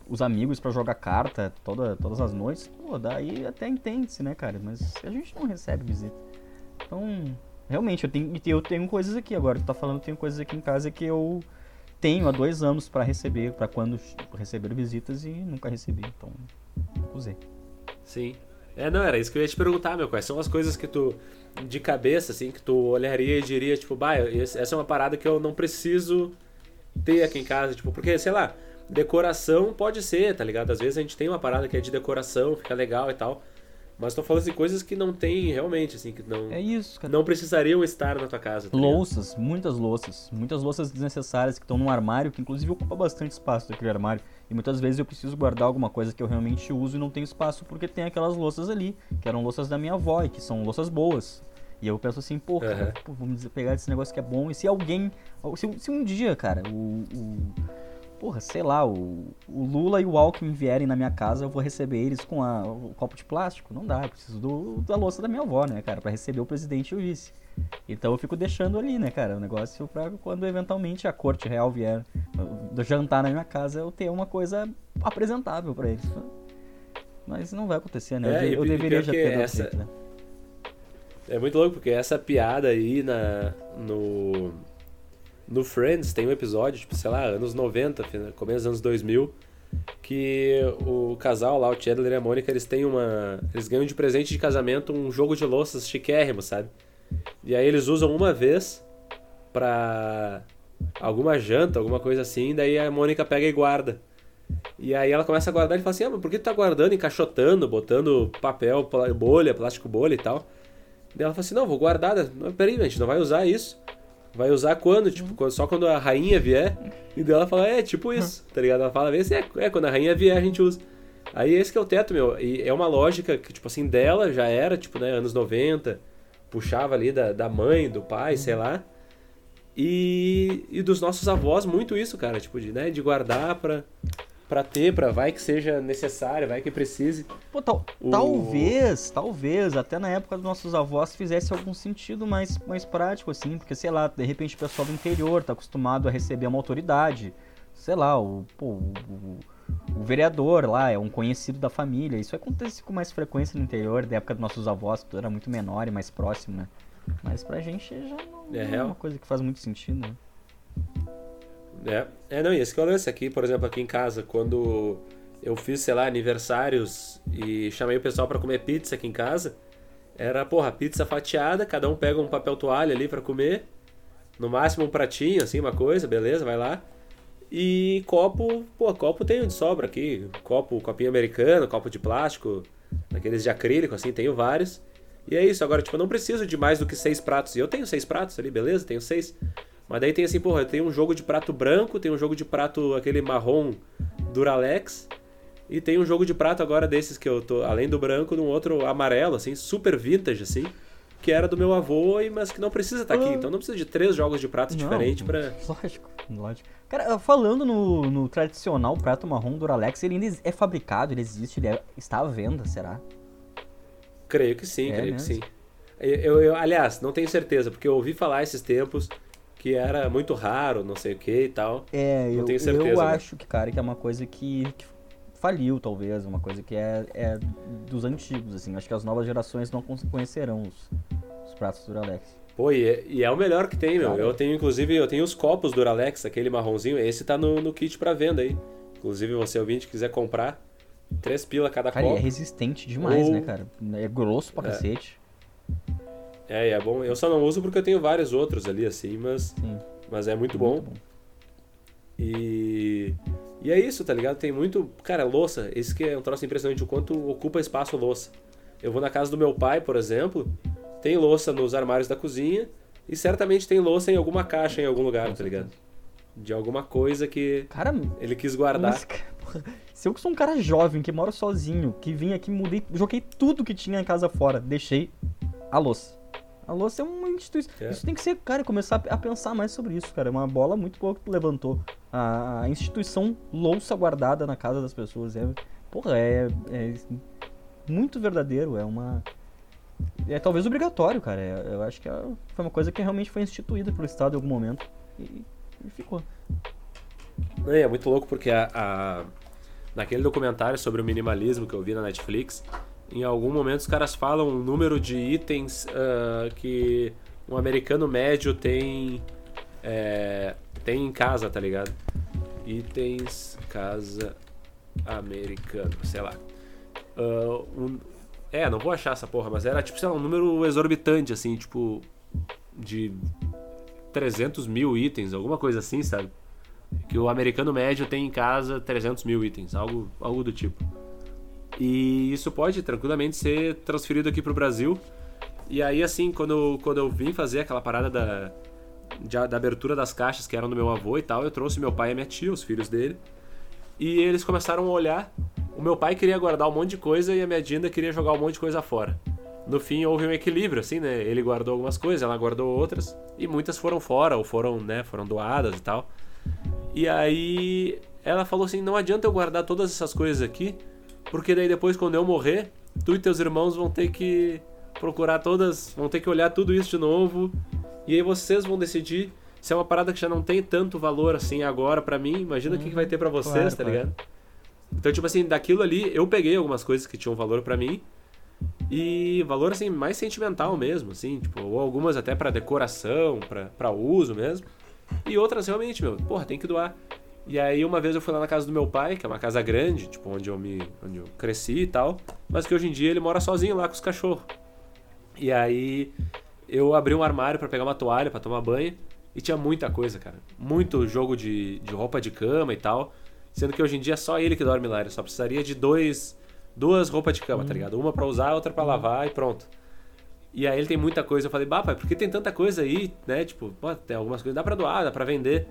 os amigos para jogar carta toda, todas as noites, pô, daí até entende-se, né, cara? Mas a gente não recebe visita. Então, realmente, eu tenho, eu tenho coisas aqui agora. Tu tá falando, eu tenho coisas aqui em casa que eu tenho há dois anos para receber, para quando receber visitas e nunca recebi. Então, usei. Sim. É, não, era isso que eu ia te perguntar, meu. Quais são as coisas que tu, de cabeça, assim, que tu olharia e diria, tipo, bah, essa é uma parada que eu não preciso ter aqui em casa, tipo, porque, sei lá, decoração pode ser, tá ligado? Às vezes a gente tem uma parada que é de decoração, fica legal e tal. Mas tô falando de coisas que não tem realmente, assim, que não. É isso, cara. Não precisariam estar na tua casa. Tá louças, muitas louças. Muitas louças desnecessárias que estão num armário, que inclusive ocupa bastante espaço daquele armário. E muitas vezes eu preciso guardar alguma coisa que eu realmente uso e não tenho espaço porque tem aquelas louças ali, que eram louças da minha avó e que são louças boas. E eu penso assim, pô, cara, uhum. pô, vamos pegar esse negócio que é bom. E se alguém. Se, se um dia, cara, o, o porra, sei lá, o, o, Lula e o Alckmin vierem na minha casa, eu vou receber eles com a, o copo de plástico? Não dá, eu preciso do, da louça da minha avó, né, cara, para receber o presidente e o vice. Então eu fico deixando ali, né, cara, o negócio pra quando eventualmente a corte real vier do jantar na minha casa, eu ter uma coisa apresentável para eles. Mas não vai acontecer, né? É, eu, eu deveria já ter essa... Feito, né? É muito louco, porque essa piada aí na, no, no Friends tem um episódio, tipo, sei lá, anos 90, começo dos anos 2000, que o casal lá, o Chandler e a Mônica, eles têm uma. Eles ganham de presente de casamento um jogo de louças chiquérrimo, sabe? E aí eles usam uma vez pra alguma janta, alguma coisa assim, daí a Mônica pega e guarda. E aí ela começa a guardar e fala assim: Ah, mas por que tu tá guardando, encaixotando, botando papel, bolha, plástico bolha e tal? Daí ela fala assim: Não, vou guardar. Peraí, a gente não vai usar isso. Vai usar quando? Tipo, uhum. só quando a rainha vier. E daí ela fala, é, tipo isso, tá ligado? Ela fala, vê se é, é, quando a rainha vier a gente usa. Aí esse que é o teto, meu. E é uma lógica que, tipo assim, dela já era, tipo, né, anos 90. Puxava ali da, da mãe, do pai, uhum. sei lá. E, e dos nossos avós, muito isso, cara. Tipo, de, né, de guardar pra, para ter, para vai que seja necessário, vai que precise. Pô, tal, o... talvez, talvez, até na época dos nossos avós fizesse algum sentido mais, mais prático, assim, porque, sei lá, de repente o pessoal do interior tá acostumado a receber uma autoridade, sei lá, o, pô, o, o vereador lá é um conhecido da família, isso acontece com mais frequência no interior, da época dos nossos avós, tudo era muito menor e mais próximo, né? Mas pra gente já não é, é uma coisa que faz muito sentido, né? É, é não, e esse que é o lance aqui, por exemplo, aqui em casa, quando eu fiz, sei lá, aniversários e chamei o pessoal para comer pizza aqui em casa, era, porra, pizza fatiada, cada um pega um papel toalha ali para comer, no máximo um pratinho, assim, uma coisa, beleza, vai lá. E copo, pô, copo tem de sobra aqui, copo, copinho americano, copo de plástico, aqueles de acrílico, assim, tenho vários. E é isso, agora, tipo, eu não preciso de mais do que seis pratos. E eu tenho seis pratos ali, beleza? Tenho seis. Mas daí tem assim, porra, tem um jogo de prato branco, tem um jogo de prato aquele marrom Duralex. E tem um jogo de prato agora desses que eu tô, além do branco, num outro amarelo, assim, super vintage, assim, que era do meu avô, mas que não precisa estar tá aqui. Ah. Então não precisa de três jogos de prato diferentes pra. Lógico, lógico. Cara, falando no, no tradicional prato marrom Duralex, ele ainda é fabricado, ele existe, ele é, está à venda, será? Creio que sim, é creio mesmo? que sim. Eu, eu, aliás, não tenho certeza, porque eu ouvi falar esses tempos que era muito raro, não sei o que e tal. É, não eu, tenho certeza, eu né? acho que, cara, que é uma coisa que, que faliu, talvez, uma coisa que é, é, dos antigos, assim. Acho que as novas gerações não conhecerão os, os pratos Duralex. Pô, e é, e é, o melhor que tem, meu. Eu tenho, inclusive, eu tenho os copos Duralex, aquele marronzinho. Esse tá no, no kit pra venda aí. Inclusive, você ouvinte quiser comprar, três pila cada cara, copo. é resistente demais, Ou... né, cara? É grosso pra é. cacete. É, é bom. Eu só não uso porque eu tenho vários outros ali, assim, mas, mas é muito, muito bom. bom. E, e é isso, tá ligado? Tem muito. Cara, louça, esse que é um troço impressionante, o quanto ocupa espaço louça. Eu vou na casa do meu pai, por exemplo, tem louça nos armários da cozinha e certamente tem louça em alguma caixa em algum lugar, tá ligado? De alguma coisa que cara, ele quis guardar. Mas, se eu que sou um cara jovem, que mora sozinho, que vim aqui, mudei, joguei tudo que tinha em casa fora, deixei a louça. A louça é uma instituição. É. Isso tem que ser, cara, começar a pensar mais sobre isso, cara. É uma bola muito boa que tu levantou. A instituição louça guardada na casa das pessoas. É, porra, é, é muito verdadeiro. É uma. É talvez obrigatório, cara. É, eu acho que é, foi uma coisa que realmente foi instituída pelo Estado em algum momento. E, e ficou. É, é muito louco porque a, a, naquele documentário sobre o minimalismo que eu vi na Netflix, em algum momento os caras falam um número de itens uh, que um americano médio tem é, tem em casa, tá ligado? Itens casa americano, sei lá. Uh, um, é, não vou achar essa porra, mas era tipo, sei lá, um número exorbitante, assim, tipo, de 300 mil itens, alguma coisa assim, sabe? Que o americano médio tem em casa 300 mil itens, algo, algo do tipo. E isso pode tranquilamente ser transferido aqui pro Brasil. E aí, assim, quando, quando eu vim fazer aquela parada da, de, da abertura das caixas que eram do meu avô e tal, eu trouxe meu pai e minha tia, os filhos dele. E eles começaram a olhar. O meu pai queria guardar um monte de coisa e a minha Dinda queria jogar um monte de coisa fora. No fim, houve um equilíbrio, assim, né? Ele guardou algumas coisas, ela guardou outras. E muitas foram fora, ou foram, né, foram doadas e tal. E aí ela falou assim: não adianta eu guardar todas essas coisas aqui, porque daí depois, quando eu morrer, tu e teus irmãos vão ter que procurar todas, vão ter que olhar tudo isso de novo. E aí vocês vão decidir se é uma parada que já não tem tanto valor assim agora para mim. Imagina o que, que vai ter para vocês, claro, tá ligado? Então, tipo assim, daquilo ali, eu peguei algumas coisas que tinham valor para mim. E valor, assim, mais sentimental mesmo, assim, tipo, ou algumas até para decoração, para uso mesmo. E outras realmente, meu, porra, tem que doar. E aí uma vez eu fui lá na casa do meu pai, que é uma casa grande, tipo, onde eu me. onde eu cresci e tal, mas que hoje em dia ele mora sozinho lá com os cachorros. E aí eu abri um armário para pegar uma toalha para tomar banho e tinha muita coisa, cara. Muito jogo de, de roupa de cama e tal. Sendo que hoje em dia é só ele que dorme lá, ele só precisaria de dois duas roupas de cama, tá ligado? Uma para usar, outra para lavar e pronto. E aí ele tem muita coisa. Eu falei, bah, pai, por que tem tanta coisa aí, né? Tipo, pô, tem algumas coisas, dá pra doar, dá pra vender.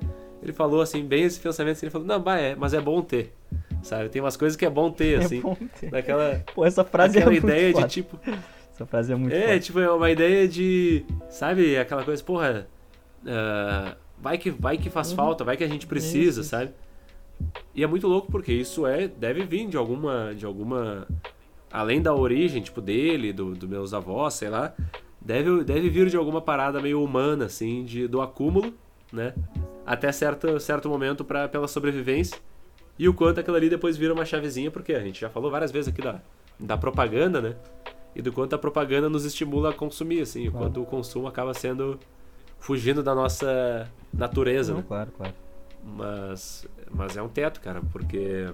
Ele falou assim, bem esse pensamento, assim, ele falou, não, bah, é, mas é bom ter. Sabe? Tem umas coisas que é bom ter, é assim. É bom ter. Daquela, pô, essa frase é muito ideia foda. de tipo. Essa frase é muito É, tipo, é uma ideia de. Sabe, aquela coisa, porra. Uh, vai, que, vai que faz uhum. falta, vai que a gente precisa, isso. sabe? E é muito louco porque isso é deve vir de alguma de alguma além da origem tipo dele, do, do meus avós, sei lá, deve, deve vir de alguma parada meio humana, assim, de, do acúmulo, né? Até certo, certo momento pra, pela sobrevivência. E o quanto aquilo ali depois vira uma chavezinha, porque a gente já falou várias vezes aqui da, da propaganda, né? E do quanto a propaganda nos estimula a consumir, assim, claro. o quanto o consumo acaba sendo fugindo da nossa natureza, Não, né? Claro, claro. Mas, mas é um teto, cara, porque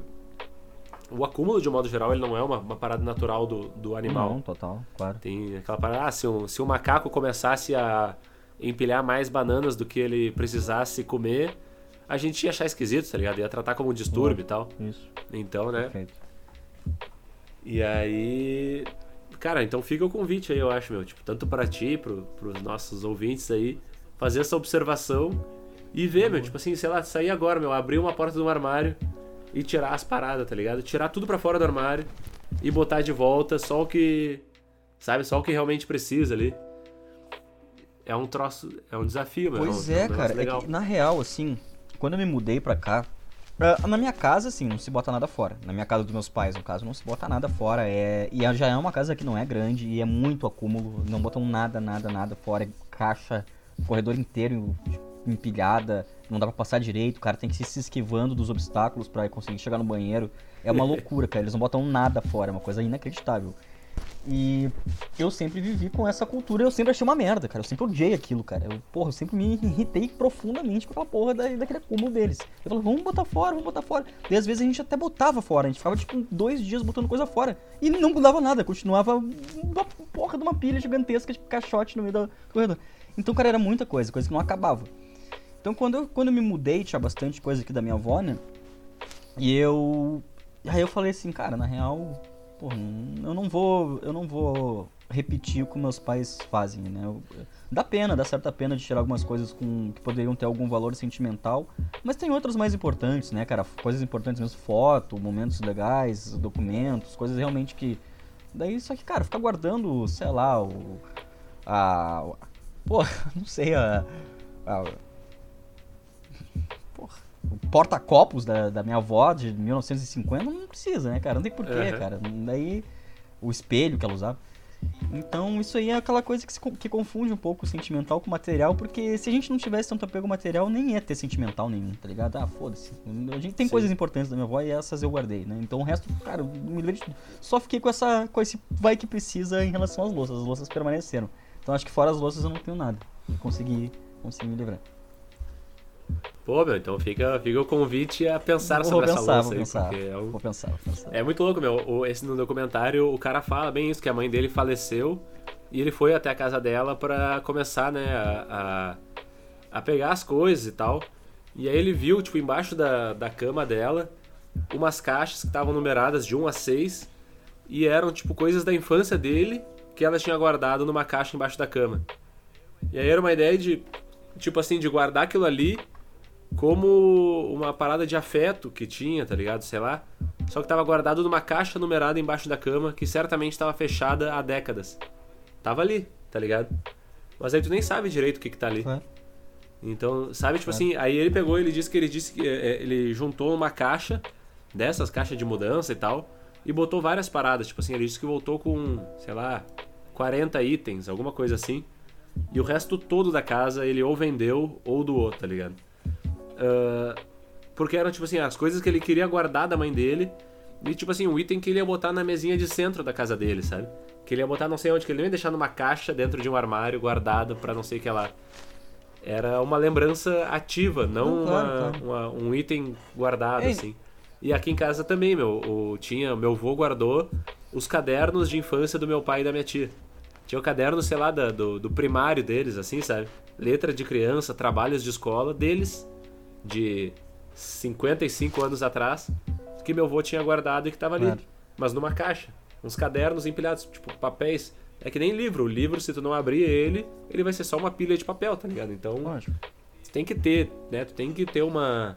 o acúmulo, de um modo geral, ele não é uma, uma parada natural do, do animal. Não, total, claro. Tem aquela parada, ah, se um, se um macaco começasse a empilhar mais bananas do que ele precisasse comer, a gente ia achar esquisito, tá ligado? Ia tratar como um distúrbio e tal. Isso. Então, né? Perfeito. E aí. Cara, então fica o convite aí, eu acho, meu. Tipo, tanto para ti, pro, pros nossos ouvintes aí, fazer essa observação e ver, meu. Tipo assim, sei lá, sair agora, meu. Abrir uma porta de um armário e tirar as paradas, tá ligado? Tirar tudo para fora do armário e botar de volta só o que. Sabe? Só o que realmente precisa ali. É um troço. É um desafio. Pois é, é um cara. É que, na real, assim, quando eu me mudei pra cá. Uh, na minha casa, assim, não se bota nada fora. Na minha casa dos meus pais, no caso, não se bota nada fora. É... E já é uma casa que não é grande e é muito acúmulo. Não botam nada, nada, nada fora. É caixa, corredor inteiro empilhada não dá pra passar direito, o cara tem que ir se esquivando dos obstáculos para conseguir chegar no banheiro. É uma loucura, cara. Eles não botam nada fora, é uma coisa inacreditável. E eu sempre vivi com essa cultura, eu sempre achei uma merda, cara. Eu sempre odiei aquilo, cara. Eu, porra, eu sempre me irritei profundamente com aquela porra da, daquele acúmulo deles. Eu falava, vamos botar fora, vamos botar fora. E às vezes a gente até botava fora, a gente ficava tipo dois dias botando coisa fora. E não mudava nada, continuava uma porra de uma pilha gigantesca de caixote no meio do corredor. Então, cara, era muita coisa, coisa que não acabava. Então quando eu, quando eu me mudei, tinha bastante coisa aqui da minha avó, né? E eu. Aí eu falei assim, cara, na real, porra, eu não vou. Eu não vou repetir o que meus pais fazem, né? Eu, dá pena, dá certa pena de tirar algumas coisas com, que poderiam ter algum valor sentimental, mas tem outras mais importantes, né, cara? Coisas importantes mesmo, foto, momentos legais, documentos, coisas realmente que. Daí, só que, cara, ficar guardando, sei lá, o. A. Pô, não sei, a. a porta-copos da, da minha avó de 1950 não precisa, né, cara? Não tem porquê, uhum. cara. Daí. O espelho que ela usava. Então isso aí é aquela coisa que, se, que confunde um pouco o sentimental com o material, porque se a gente não tivesse tanto apego material, nem ia ter sentimental nenhum, tá ligado? Ah, foda-se. A gente tem Sim. coisas importantes da minha avó e essas eu guardei, né? Então o resto, cara, me livrei de tudo. Só fiquei com, essa, com esse vai que precisa em relação às louças. As louças permaneceram. Então acho que fora as louças eu não tenho nada. Consegui, consegui me livrar. Pô, meu, então fica, fica o convite a pensar sobre pensar, essa louça vou aí. Pensar, porque é, um... vou pensar, vou pensar. É muito louco, meu. O, esse no documentário, o cara fala bem isso, que a mãe dele faleceu e ele foi até a casa dela para começar, né, a, a, a, pegar as coisas e tal. E aí ele viu, tipo, embaixo da, da cama dela, umas caixas que estavam numeradas de 1 a 6 e eram, tipo, coisas da infância dele que ela tinha guardado numa caixa embaixo da cama. E aí era uma ideia de, tipo assim, de guardar aquilo ali como uma parada de afeto que tinha, tá ligado? Sei lá. Só que tava guardado numa caixa numerada embaixo da cama que certamente estava fechada há décadas. Tava ali, tá ligado? Mas aí tu nem sabe direito o que que tá ali. É. Então, sabe, tipo é. assim, aí ele pegou, ele disse que ele disse que é, ele juntou uma caixa dessas caixas de mudança e tal e botou várias paradas, tipo assim, ele disse que voltou com, sei lá, 40 itens, alguma coisa assim. E o resto todo da casa ele ou vendeu ou doou, tá ligado? Uh, porque eram, tipo assim, as coisas que ele queria guardar da mãe dele. E, tipo assim, um item que ele ia botar na mesinha de centro da casa dele, sabe? Que ele ia botar não sei onde, que ele ia deixar numa caixa dentro de um armário guardado pra não sei o que lá. Era uma lembrança ativa, não, não claro, uma, claro. Uma, um item guardado, Ei. assim. E aqui em casa também, meu, o, tinha, meu avô guardou os cadernos de infância do meu pai e da minha tia. Tinha o caderno, sei lá, da, do, do primário deles, assim, sabe? Letra de criança, trabalhos de escola deles de 55 anos atrás que meu avô tinha guardado e que estava ali. Claro. Mas numa caixa. Uns cadernos empilhados, tipo, papéis. É que nem livro. O livro, se tu não abrir ele, ele vai ser só uma pilha de papel, tá ligado? Então, Lógico. tu tem que ter, né? Tu tem que ter uma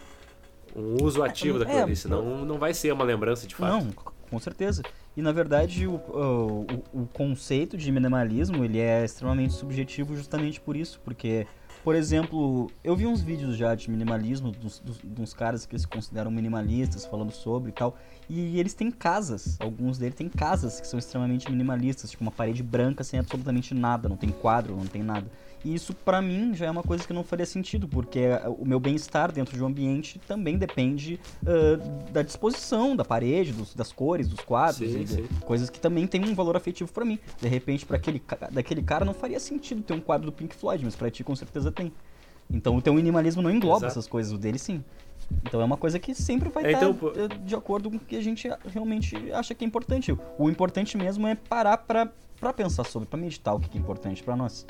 um uso ativo é, daquilo é, ali, senão não vai ser uma lembrança de fato. Não, com certeza. E na verdade o, o, o conceito de minimalismo ele é extremamente subjetivo justamente por isso, porque por exemplo, eu vi uns vídeos já de minimalismo dos, dos, dos caras que se consideram minimalistas falando sobre e tal. E eles têm casas, alguns deles têm casas que são extremamente minimalistas, tipo uma parede branca sem absolutamente nada, não tem quadro, não tem nada. E isso para mim já é uma coisa que não faria sentido, porque o meu bem-estar dentro de um ambiente também depende uh, da disposição da parede, dos, das cores, dos quadros, sim, sim. coisas que também têm um valor afetivo para mim. De repente, para aquele daquele cara não faria sentido ter um quadro do Pink Floyd, mas para ti com certeza tem. Então o teu minimalismo não engloba Exato. essas coisas, o dele sim. Então é uma coisa que sempre vai é, estar então, eh, de acordo com o que a gente realmente acha que é importante. O importante mesmo é parar pra, pra pensar sobre, pra meditar o que é importante para nós.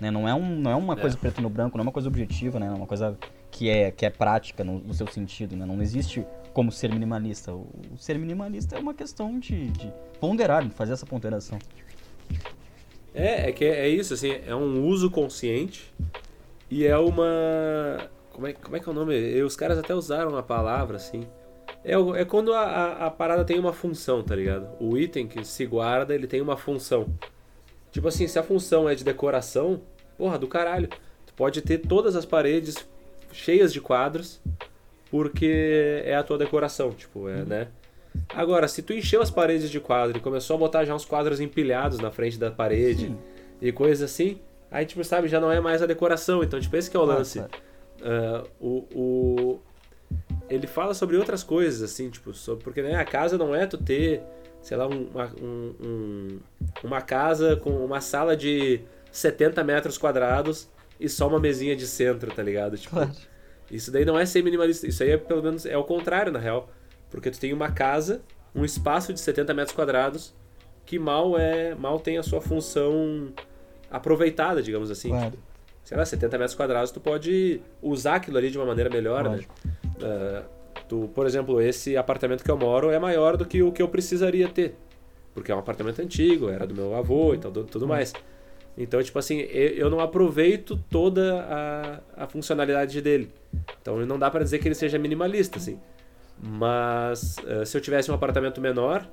Né? Não, é um, não é uma coisa é. preto no branco, não é uma coisa objetiva, né? É uma coisa que é, que é prática no, no seu sentido, né? Não existe como ser minimalista. O, o ser minimalista é uma questão de, de ponderar, de fazer essa ponderação. É, é que é, é isso, assim, é um uso consciente e é uma como é, como é que é o nome? E os caras até usaram a palavra, assim. É, é quando a, a, a, parada tem uma função, tá ligado? O item que se guarda, ele tem uma função. Tipo assim, se a função é de decoração, porra, do caralho. Tu pode ter todas as paredes cheias de quadros, porque é a tua decoração, tipo, é, né? Agora, se tu encheu as paredes de quadro e começou a botar já uns quadros empilhados na frente da parede Sim. e coisas assim, aí, tipo, sabe, já não é mais a decoração. Então, tipo, esse que é o lance. Uh, o, o, ele fala sobre outras coisas, assim, tipo, sobre, porque né, a casa não é tu ter, sei lá, uma, um, um, uma casa com uma sala de 70 metros quadrados e só uma mesinha de centro, tá ligado? Tipo, claro. Isso daí não é ser minimalista, isso aí é pelo menos é o contrário, na real. Porque tu tem uma casa, um espaço de 70 metros quadrados, que mal é mal tem a sua função aproveitada, digamos assim. Claro. Tipo, sei lá, 70 metros quadrados, tu pode usar aquilo ali de uma maneira melhor, né? Uh, tu, por exemplo, esse apartamento que eu moro é maior do que o que eu precisaria ter. porque é um apartamento antigo, era do meu avô e tal, tudo mais. Então, tipo assim, eu não aproveito toda a, a funcionalidade dele. Então, não dá para dizer que ele seja minimalista, assim. Mas uh, se eu tivesse um apartamento menor,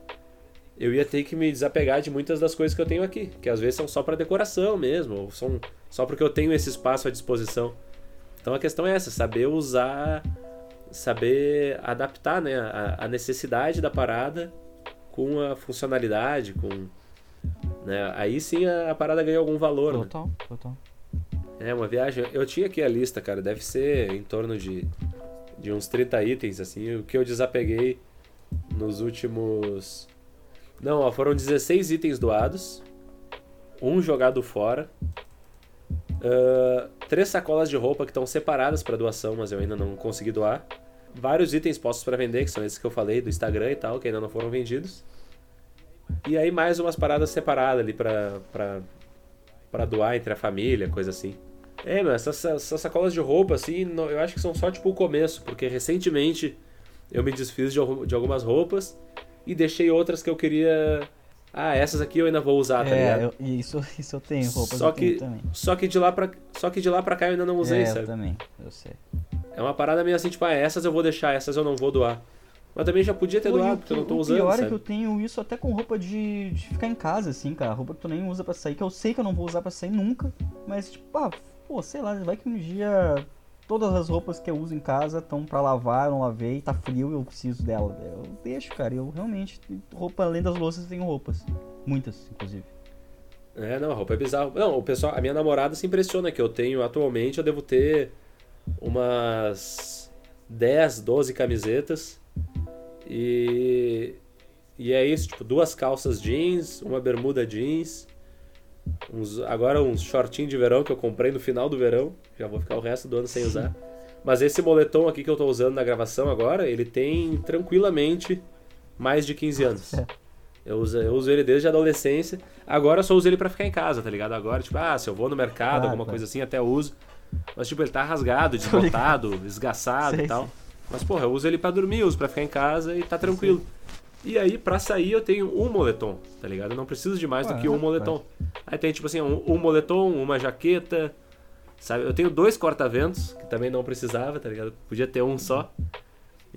eu ia ter que me desapegar de muitas das coisas que eu tenho aqui, que às vezes são só para decoração mesmo, ou são só porque eu tenho esse espaço à disposição. Então a questão é essa, saber usar, saber adaptar, né, a, a necessidade da parada com a funcionalidade, com né? Aí sim a, a parada ganha algum valor. Total, né? total. É, uma viagem. Eu tinha aqui a lista, cara. Deve ser em torno de, de uns 30 itens, assim. O que eu desapeguei nos últimos. Não, ó, foram 16 itens doados. Um jogado fora. Uh, três sacolas de roupa que estão separadas para doação, mas eu ainda não consegui doar. Vários itens postos para vender, que são esses que eu falei do Instagram e tal, que ainda não foram vendidos. E aí mais umas paradas separadas ali pra, pra, pra doar entre a família, coisa assim. É, mas essas, essas sacolas de roupa, assim, eu acho que são só tipo o começo, porque recentemente eu me desfiz de, de algumas roupas e deixei outras que eu queria. Ah, essas aqui eu ainda vou usar, tá é, ligado? Eu, isso, isso eu tenho, roupas só que, também. Só que, de lá pra, só que de lá pra cá eu ainda não usei, é, sabe? Eu também, eu sei. É uma parada meio assim, tipo, ah, essas eu vou deixar, essas eu não vou doar. Mas também já podia ter doado, porque eu não tô usando. Pior sabe? é que eu tenho isso até com roupa de, de ficar em casa, assim, cara. Roupa que tu nem usa pra sair, que eu sei que eu não vou usar pra sair nunca. Mas, tipo, ah, pô, sei lá, vai que um dia todas as roupas que eu uso em casa estão pra lavar, eu não lavei, tá frio e eu preciso dela. Eu deixo, cara. Eu realmente, roupa, além das louças, tenho roupas. Muitas, inclusive. É, não, a roupa é bizarro. Não, o pessoal, a minha namorada se impressiona que eu tenho atualmente, eu devo ter umas 10, 12 camisetas e, e é isso, tipo, duas calças jeans, uma bermuda jeans, uns, agora uns shortinhos de verão que eu comprei no final do verão, já vou ficar o resto do ano sem usar. Mas esse moletom aqui que eu tô usando na gravação agora, ele tem tranquilamente mais de 15 anos. É. Eu uso, eu uso ele desde a adolescência. Agora eu só uso ele para ficar em casa, tá ligado? Agora, tipo, ah, se eu vou no mercado, claro, alguma claro. coisa assim, até uso. Mas, tipo, ele tá rasgado, desbotado, esgaçado e tal. Mas, porra, eu uso ele para dormir, uso para ficar em casa e tá tranquilo. E aí, pra sair, eu tenho um moletom, tá ligado? Eu não preciso de mais do que um moletom. Aí tem, tipo assim, um, um moletom, uma jaqueta, sabe? Eu tenho dois corta-ventos, que também não precisava, tá ligado? Podia ter um só.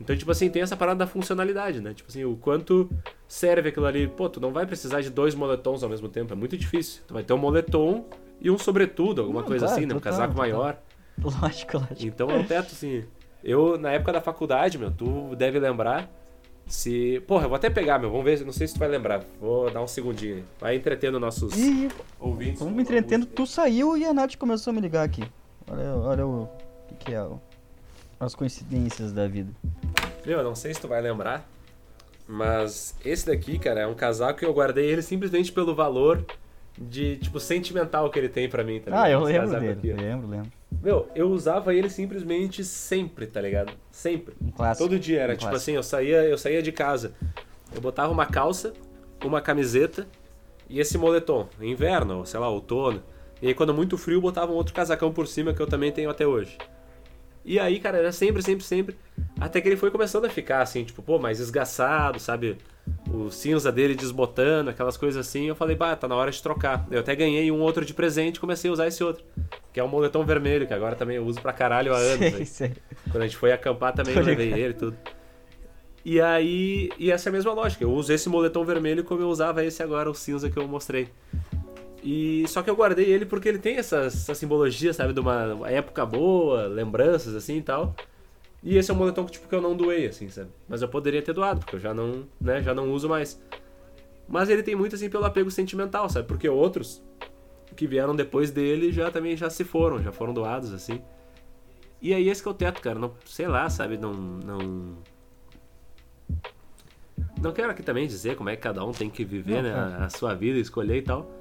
Então, tipo assim, tem essa parada da funcionalidade, né? Tipo assim, o quanto serve aquilo ali. Pô, tu não vai precisar de dois moletons ao mesmo tempo, é muito difícil. Tu vai ter um moletom e um sobretudo, alguma não, coisa claro, assim, né? Um casaco total. maior. Lógico, lógico. Então é um teto, assim, eu, na época da faculdade, meu, tu deve lembrar. Se. Porra, eu vou até pegar, meu. Vamos ver, não sei se tu vai lembrar. Vou dar um segundinho. Vai entretendo nossos e... ouvintes. Vamos me entretendo. Tu saiu e a Nath começou a me ligar aqui. Olha, olha o. que, que é? As coincidências da vida. Meu, eu não sei se tu vai lembrar. Mas esse daqui, cara, é um casaco que eu guardei ele simplesmente pelo valor de, tipo, sentimental que ele tem para mim, tá Ah, eu lembro dele. Aqui, lembro, lembro. Meu, eu usava ele simplesmente sempre, tá ligado? Sempre. Um clássico. Todo dia era, um tipo clássico. assim, eu saía, eu saía de casa. Eu botava uma calça, uma camiseta e esse moletom. Inverno, sei lá, outono. E aí quando muito frio, botava um outro casacão por cima que eu também tenho até hoje. E aí, cara, era sempre, sempre, sempre. Até que ele foi começando a ficar assim, tipo, pô, mais esgaçado, sabe? O cinza dele desbotando, aquelas coisas assim. Eu falei, bah, tá na hora de trocar. Eu até ganhei um outro de presente e comecei a usar esse outro. Que é o moletom vermelho, que agora também eu uso pra caralho há anos. Sei, sei. Quando a gente foi acampar também eu levei ele e tudo. E aí, e essa é a mesma lógica. Eu uso esse moletom vermelho como eu usava esse agora, o cinza que eu mostrei. E só que eu guardei ele porque ele tem essa, essa simbologia, sabe, de uma época boa, lembranças assim e tal. E esse é um moletom que, tipo, que eu não doei, assim, sabe? Mas eu poderia ter doado, porque eu já não, né, já não uso mais. Mas ele tem muito, assim, pelo apego sentimental, sabe? Porque outros que vieram depois dele já também já se foram, já foram doados, assim. E aí esse que é o teto, cara. Não, sei lá, sabe? Não, não... Não quero aqui também dizer como é que cada um tem que viver, não, né? A, a sua vida, escolher e tal.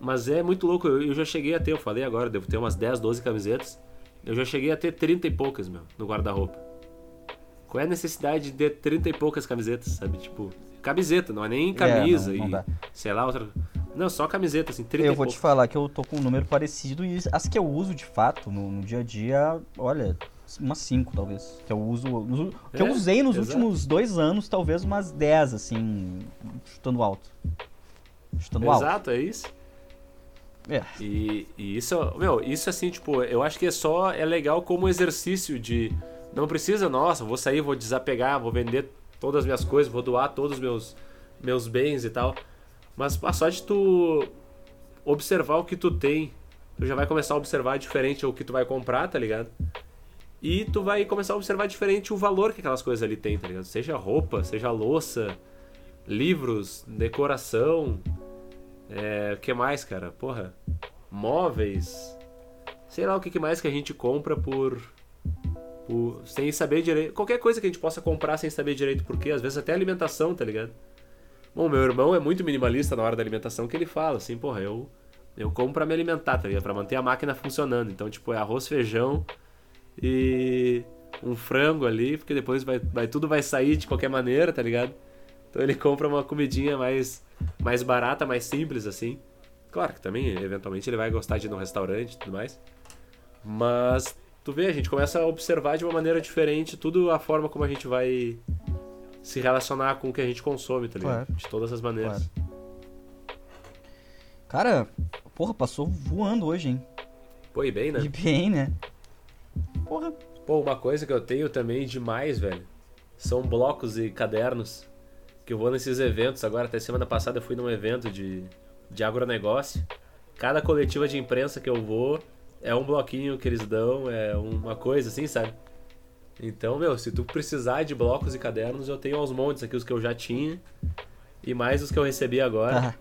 Mas é muito louco. Eu, eu, já cheguei a ter, eu falei agora, devo ter umas 10, 12 camisetas. Eu já cheguei a ter 30 e poucas, meu, no guarda-roupa. Qual é a necessidade de ter 30 e poucas camisetas, sabe? Tipo, camiseta, não é nem camisa é, não, não e sei lá, outra. Não, só camiseta, assim, 30 Eu vou te falar que eu tô com um número parecido e as que eu uso de fato no, no dia a dia, olha, umas 5, talvez. Que eu uso. Que é, eu usei nos exato. últimos dois anos, talvez umas 10, assim, chutando alto. Chutando exato, alto. Exato, é isso. É. E, e, isso, meu, isso assim, tipo, eu acho que é só é legal como exercício de não precisa, nossa, vou sair, vou desapegar, vou vender todas as minhas coisas, vou doar todos os meus meus bens e tal. Mas só de tu observar o que tu tem, tu já vai começar a observar diferente o que tu vai comprar, tá ligado? E tu vai começar a observar diferente o valor que aquelas coisas ali tem, tá ligado? Seja roupa, seja louça, livros, decoração, é, o que mais, cara? Porra, móveis, sei lá o que mais que a gente compra por, por sem saber direito, qualquer coisa que a gente possa comprar sem saber direito por quê, às vezes até alimentação, tá ligado? Bom, meu irmão é muito minimalista na hora da alimentação que ele fala, assim, porra, eu eu como pra me alimentar, tá ligado? Pra manter a máquina funcionando. Então, tipo, é arroz, feijão e um frango ali, porque depois vai, vai tudo vai sair de qualquer maneira, tá ligado? Então ele compra uma comidinha mais, mais barata, mais simples, assim. Claro que também, eventualmente, ele vai gostar de ir no restaurante e tudo mais. Mas, tu vê, a gente começa a observar de uma maneira diferente tudo a forma como a gente vai se relacionar com o que a gente consome, tá ligado? Claro. De todas as maneiras. Claro. Cara, porra, passou voando hoje, hein? Pô, e bem, né? E bem, né? Porra. Pô, uma coisa que eu tenho também demais, velho, são blocos e cadernos. Que eu vou nesses eventos. Agora, até semana passada, eu fui num evento de, de agronegócio. Cada coletiva de imprensa que eu vou é um bloquinho que eles dão, é uma coisa assim, sabe? Então, meu, se tu precisar de blocos e cadernos, eu tenho aos montes aqui os que eu já tinha e mais os que eu recebi agora. Ah.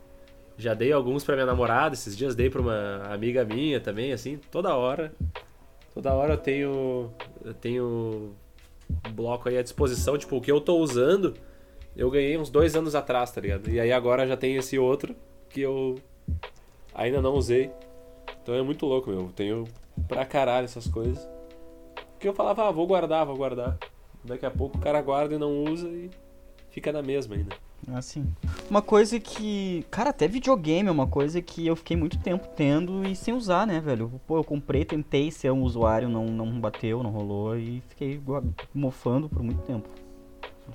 Já dei alguns para minha namorada, esses dias dei para uma amiga minha também, assim, toda hora. Toda hora eu tenho eu tenho um bloco aí à disposição, tipo, o que eu tô usando, eu ganhei uns dois anos atrás, tá ligado? E aí agora já tem esse outro que eu ainda não usei. Então é muito louco, meu. Eu tenho pra caralho essas coisas. Porque eu falava, ah, vou guardar, vou guardar. Daqui a pouco o cara guarda e não usa e fica na mesma ainda. Assim. Uma coisa que. Cara, até videogame é uma coisa que eu fiquei muito tempo tendo e sem usar, né, velho? Pô, eu comprei, tentei ser um usuário, não, não bateu, não rolou e fiquei mofando por muito tempo.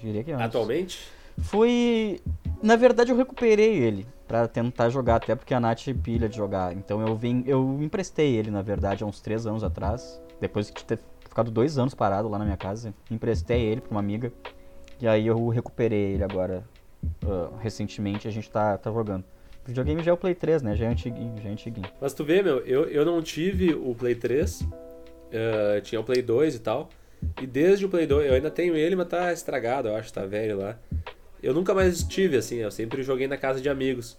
Diria que é. Atualmente? Foi. Na verdade, eu recuperei ele para tentar jogar, até porque a Nath pilha de jogar. Então eu vim. Eu emprestei ele, na verdade, há uns três anos atrás. Depois de ter ficado dois anos parado lá na minha casa. Emprestei ele pra uma amiga. E aí eu recuperei ele agora. Uh, recentemente a gente tá, tá jogando. O videogame já é o Play 3, né? Já é antiguinho, já é antiguinho. Mas tu vê, meu, eu, eu não tive o Play 3. Uh, tinha o Play 2 e tal. E desde o Play 2, eu ainda tenho ele, mas tá estragado, eu acho, tá velho lá. Eu nunca mais tive, assim, eu sempre joguei na casa de amigos.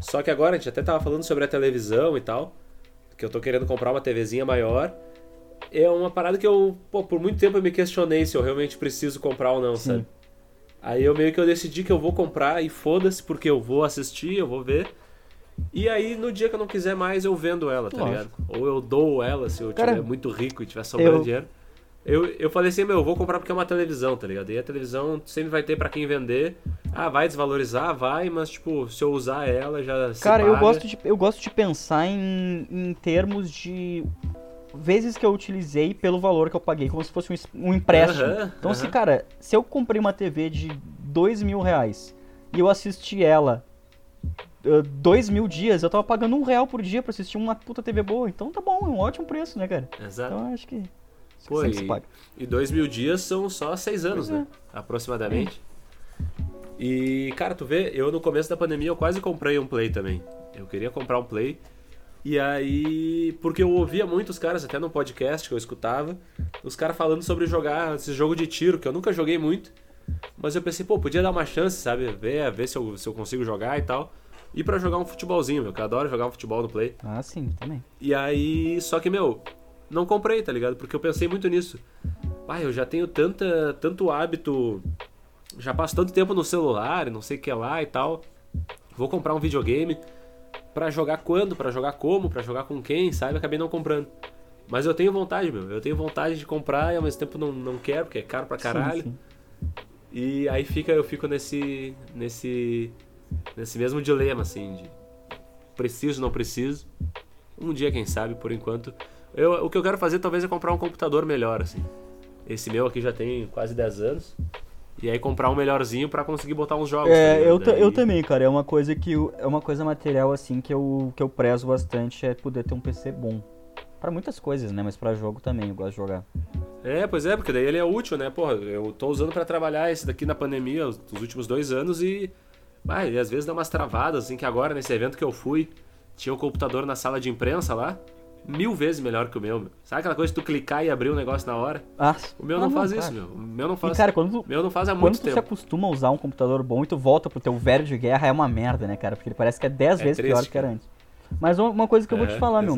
Só que agora a gente até tava falando sobre a televisão e tal. Que eu tô querendo comprar uma TVzinha maior é uma parada que eu, pô, por muito tempo eu me questionei se eu realmente preciso comprar ou não, Sim. sabe? Aí eu meio que eu decidi que eu vou comprar e foda-se, porque eu vou assistir, eu vou ver. E aí, no dia que eu não quiser mais, eu vendo ela, tá Lógico. ligado? Ou eu dou ela, se eu Cara, tiver muito rico e tiver sobrando eu... dinheiro. Eu, eu falei assim, meu, eu vou comprar porque é uma televisão, tá ligado? E a televisão sempre vai ter para quem vender. Ah, vai desvalorizar? Vai, mas, tipo, se eu usar ela, já Cara, eu gosto, de, eu gosto de pensar em, em termos de vezes que eu utilizei pelo valor que eu paguei, como se fosse um, um empréstimo. Uhum, então, uhum. se, cara, se eu comprei uma TV de dois mil reais e eu assisti ela uh, dois mil dias, eu tava pagando um real por dia pra assistir uma puta TV boa. Então tá bom, é um ótimo preço, né, cara? Exato. Então acho que. Pô, e, e dois mil dias são só seis anos, pois né? É. Aproximadamente. E, cara, tu vê, eu no começo da pandemia eu quase comprei um Play também. Eu queria comprar um Play. E aí, porque eu ouvia muitos caras, até no podcast que eu escutava, os caras falando sobre jogar esse jogo de tiro, que eu nunca joguei muito. Mas eu pensei, pô, podia dar uma chance, sabe? Ver, ver se eu, se eu consigo jogar e tal. E para jogar um futebolzinho, meu, que eu adoro jogar um futebol no Play. Ah, sim, também. E aí, só que, meu, não comprei, tá ligado? Porque eu pensei muito nisso. Ah, eu já tenho tanta, tanto hábito, já passo tanto tempo no celular, não sei o que lá e tal. Vou comprar um videogame para jogar quando, para jogar como, para jogar com quem, sabe? Acabei não comprando. Mas eu tenho vontade, meu. Eu tenho vontade de comprar e ao mesmo tempo não, não quero, porque é caro pra caralho. Sim, sim. E aí fica, eu fico nesse. nesse. nesse mesmo dilema, assim, de preciso, não preciso. Um dia, quem sabe, por enquanto. Eu, o que eu quero fazer talvez é comprar um computador melhor, assim. Esse meu aqui já tem quase 10 anos. E aí comprar um melhorzinho para conseguir botar uns jogos. É, tá eu, Daí... eu também, cara. É uma coisa que é uma coisa material assim que eu, que eu prezo bastante é poder ter um PC bom. Para muitas coisas, né? Mas para jogo também, eu gosto de jogar. É, pois é, porque daí ele é útil, né? Porra, eu tô usando para trabalhar esse daqui na pandemia os, os últimos dois anos e. Ah, e às vezes dá umas travadas, assim, que agora, nesse evento que eu fui, tinha o um computador na sala de imprensa lá mil vezes melhor que o meu, meu. Sabe aquela coisa de tu clicar e abrir um negócio na hora? Ah, o meu não, ah, não faz isso, meu. O meu não faz. E, cara, quando tu, meu não faz há muito tempo. Quando tu se acostuma a usar um computador bom e tu volta pro teu velho de guerra, é uma merda, né, cara? Porque ele parece que é 10 é vezes triste, pior do que era antes. Mas uma coisa que eu vou te é, falar, meu.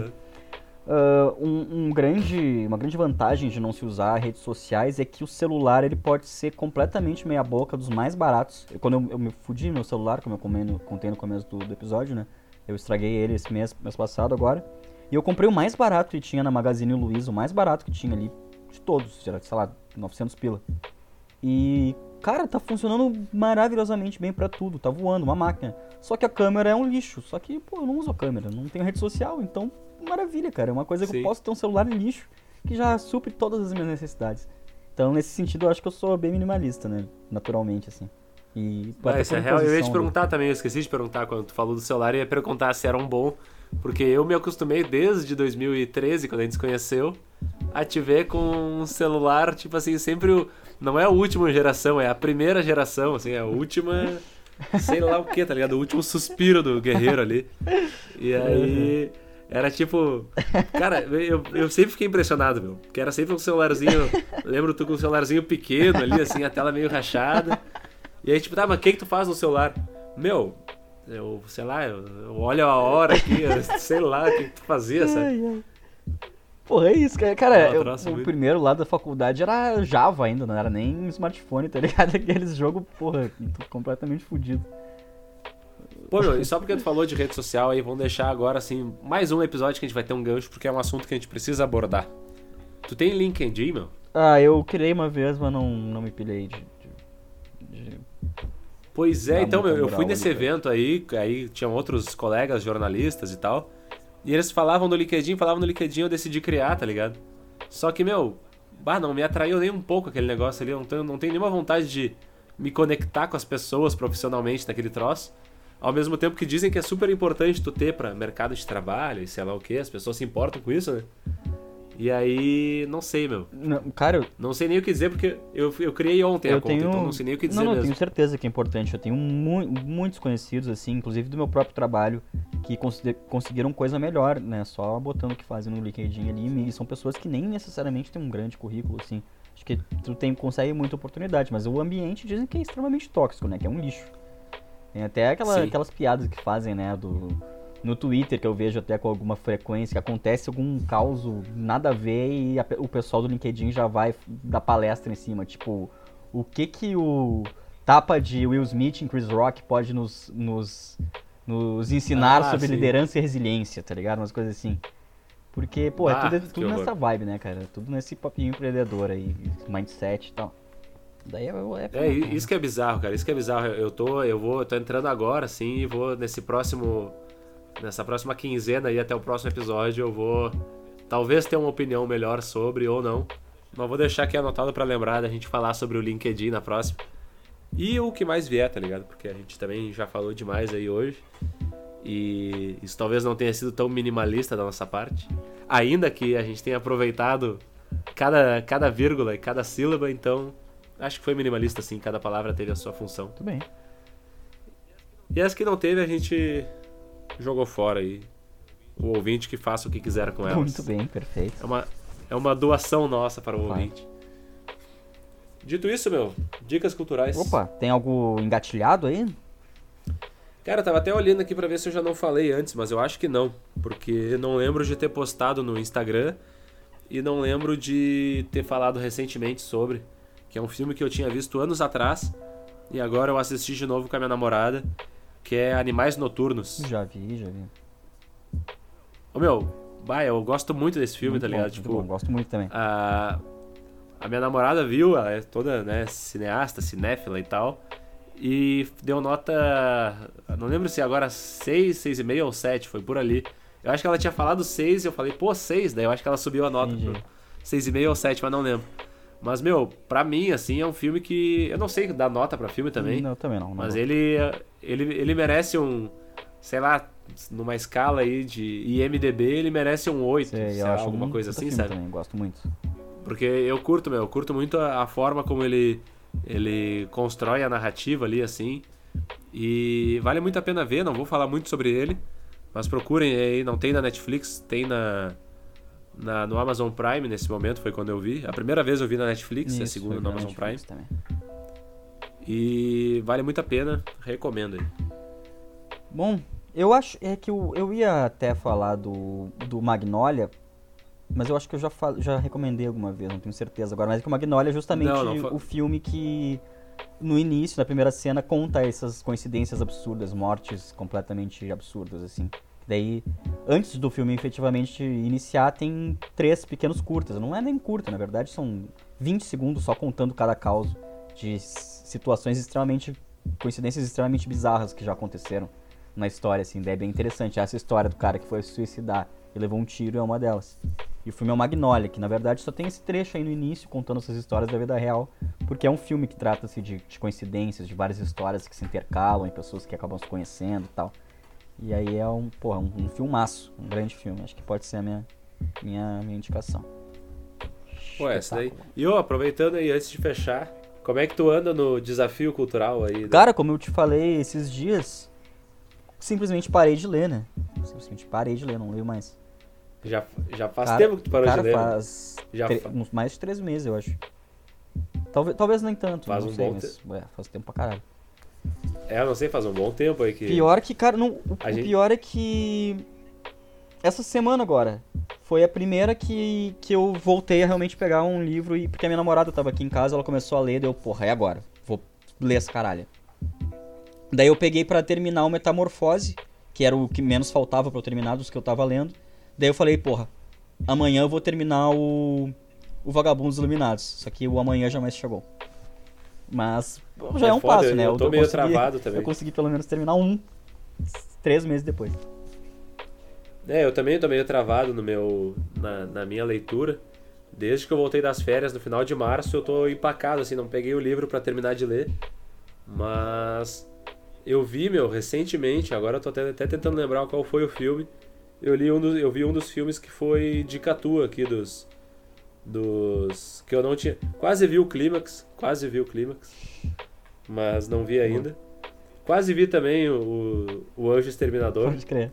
Uh, um, um, grande, uma grande vantagem de não se usar redes sociais é que o celular ele pode ser completamente meia boca dos mais baratos. Eu, quando eu, eu me fudi meu celular, como eu contei no começo do, do episódio, né? Eu estraguei ele esse mês, mês passado agora. E eu comprei o mais barato que tinha na Magazine Luiza, o mais barato que tinha ali de todos, sei lá, 900 pila. E, cara, tá funcionando maravilhosamente bem para tudo, tá voando, uma máquina. Só que a câmera é um lixo, só que, pô, eu não uso a câmera, não tenho rede social, então, maravilha, cara. É uma coisa Sim. que eu posso ter um celular lixo que já supre todas as minhas necessidades. Então, nesse sentido, eu acho que eu sou bem minimalista, né? Naturalmente, assim. E ah, isso é real. Eu ia te perguntar também, eu esqueci de perguntar quando tu falou do celular, eu ia perguntar se era um bom porque eu me acostumei desde 2013, quando a gente se conheceu, a te ver com um celular, tipo assim, sempre o. Não é a última geração, é a primeira geração, assim, é a última. Sei lá o que, tá ligado? O último suspiro do guerreiro ali. E aí. Era tipo. Cara, eu, eu sempre fiquei impressionado, meu. Porque era sempre um celularzinho. Lembro tu com um celularzinho pequeno ali, assim, a tela meio rachada. E aí, tipo, tá, mas o que, que tu faz no celular? Meu, eu, sei lá, eu, eu olho a hora aqui, sei lá o que tu fazia, sabe? Porra, é isso, cara. Cara, eu, o primeiro lá da faculdade era Java ainda, não era nem smartphone, tá ligado? Aqueles jogos, porra, completamente fodido. Pô, meu, e só porque tu falou de rede social aí, vamos deixar agora, assim, mais um episódio que a gente vai ter um gancho, porque é um assunto que a gente precisa abordar. Tu tem LinkedIn, meu? Ah, eu criei uma vez, mas não, não me pilhei de, de, de Pois é, então, meu, eu fui nesse evento aí, aí tinham outros colegas jornalistas e tal. E eles falavam no LinkedIn, falavam no LinkedIn, eu decidi criar, tá ligado? Só que, meu, bah, não me atraiu nem um pouco aquele negócio ali. Eu não tenho, não tenho nenhuma vontade de me conectar com as pessoas profissionalmente naquele troço. Ao mesmo tempo que dizem que é super importante tu ter pra mercado de trabalho e sei lá o que, as pessoas se importam com isso, né? E aí, não sei, meu. Não, cara, eu... não sei nem o que dizer, porque eu, eu criei ontem eu a tenho... conta, então não sei nem o que dizer não, não, mesmo. tenho certeza que é importante. Eu tenho mu muitos conhecidos, assim, inclusive do meu próprio trabalho, que conseguiram coisa melhor, né? Só botando o que fazem no LinkedIn ali. E são pessoas que nem necessariamente têm um grande currículo, assim. Acho que tu tem, consegue muita oportunidade, mas o ambiente dizem que é extremamente tóxico, né? Que é um lixo. Tem até aquela, aquelas piadas que fazem, né? Do no Twitter, que eu vejo até com alguma frequência, que acontece algum caos nada a ver e a, o pessoal do LinkedIn já vai dar palestra em cima. Tipo, o que que o tapa de Will Smith em Chris Rock pode nos, nos, nos ensinar ah, sobre sim. liderança e resiliência, tá ligado? Umas coisas assim. Porque, pô, é ah, é tudo, tudo nessa vibe, né, cara? Tudo nesse papinho empreendedor aí, mindset e tal. Daí é, é, é isso que é bizarro, cara. Isso que é bizarro. Eu tô, eu vou, tô entrando agora, assim, e vou nesse próximo nessa próxima quinzena e até o próximo episódio eu vou talvez ter uma opinião melhor sobre ou não. Mas vou deixar aqui anotado para lembrar da gente falar sobre o LinkedIn na próxima. E o que mais vier, tá ligado? Porque a gente também já falou demais aí hoje. E isso talvez não tenha sido tão minimalista da nossa parte. Ainda que a gente tenha aproveitado cada, cada vírgula e cada sílaba, então acho que foi minimalista sim, cada palavra teve a sua função. Muito bem. E as que não teve, a gente jogou fora aí. O ouvinte que faça o que quiser com elas. Muito bem, perfeito. É uma, é uma doação nossa para o claro. ouvinte. Dito isso, meu, dicas culturais. Opa, tem algo engatilhado aí? Cara, tava até olhando aqui para ver se eu já não falei antes, mas eu acho que não, porque não lembro de ter postado no Instagram e não lembro de ter falado recentemente sobre, que é um filme que eu tinha visto anos atrás e agora eu assisti de novo com a minha namorada que é Animais Noturnos. Já vi, já vi. Ô meu, bah, eu gosto muito desse filme, muito tá ligado? Bom, tipo, bom, gosto muito também. A, a minha namorada viu, ela é toda, né, cineasta, cinéfila e tal. E deu nota. Não lembro se agora 6, 6,5 ou 7, foi por ali. Eu acho que ela tinha falado 6 e eu falei, pô, 6, daí eu acho que ela subiu a nota Entendi. pro 6,5 ou 7, mas não lembro. Mas, meu, pra mim, assim, é um filme que. Eu não sei dar nota pra filme também. Não, também não. não mas ele, ele, ele merece um. Sei lá, numa escala aí de IMDB, ele merece um 8, sei, sei lá, alguma coisa assim, sabe? Também, gosto muito. Porque eu curto, meu, eu curto muito a, a forma como ele, ele constrói a narrativa ali, assim. E vale muito a pena ver, não vou falar muito sobre ele. Mas procurem aí, não tem na Netflix, tem na, na, no Amazon Prime nesse momento, foi quando eu vi. A primeira vez eu vi na Netflix, Isso, a segunda no Amazon Netflix Prime. Também. E vale muito a pena, recomendo aí. Bom, eu acho é que eu, eu ia até falar do, do Magnolia, mas eu acho que eu já, já recomendei alguma vez, não tenho certeza agora. Mas é que o Magnolia é justamente não, não o filme que no início, na primeira cena, conta essas coincidências absurdas, mortes completamente absurdas, assim. Daí, antes do filme efetivamente iniciar, tem três pequenos curtas. Não é nem curta, na verdade, são 20 segundos só contando cada caos de situações extremamente. coincidências extremamente bizarras que já aconteceram na história, assim. Daí é bem interessante. Essa história do cara que foi se suicidar e levou um tiro é uma delas. E o filme é o Magnolia, que na verdade só tem esse trecho aí no início contando essas histórias da vida real, porque é um filme que trata-se de, de, coincidências, de várias histórias que se intercalam em pessoas que acabam se conhecendo e tal. E aí é um, porra, um, um filmaço, um grande filme. Acho que pode ser a minha, minha, minha indicação. Pô, essa daí. E eu, aproveitando aí, antes de fechar, como é que tu anda no desafio cultural aí? Né? Cara, como eu te falei esses dias, simplesmente parei de ler, né? Simplesmente parei de ler, não leio mais. Já, já faz cara, tempo que tu parou cara, de ler? Né? faz já uns mais de três meses, eu acho. Talvez, talvez nem tanto, faz não um sei, mas ué, faz tempo pra caralho. É, eu não sei, faz um bom tempo aí que. Pior que, cara, não, o, o gente... pior é que. Essa semana agora foi a primeira que, que eu voltei a realmente pegar um livro e. Porque a minha namorada tava aqui em casa, ela começou a ler, deu, porra, é agora. Vou ler essa caralho. Daí eu peguei para terminar o Metamorfose, que era o que menos faltava para eu terminar dos que eu tava lendo. Daí eu falei, porra, amanhã eu vou terminar o. O Vagabundos Iluminados. Só que o amanhã jamais chegou. Mas já é, é um foda, passo, né? Eu, eu tô eu meio consegui, travado também. Eu consegui pelo menos terminar um três meses depois. É, eu também tô meio travado no meu, na, na minha leitura. Desde que eu voltei das férias no final de março, eu tô empacado, assim, não peguei o livro para terminar de ler. Mas eu vi, meu, recentemente, agora eu tô até, até tentando lembrar qual foi o filme. Eu, li um dos, eu vi um dos filmes que foi de Catu aqui, dos, dos que eu não tinha. Quase vi o clímax, quase vi o clímax, mas não vi ainda. Quase vi também o, o Anjo Exterminador. Pode crer.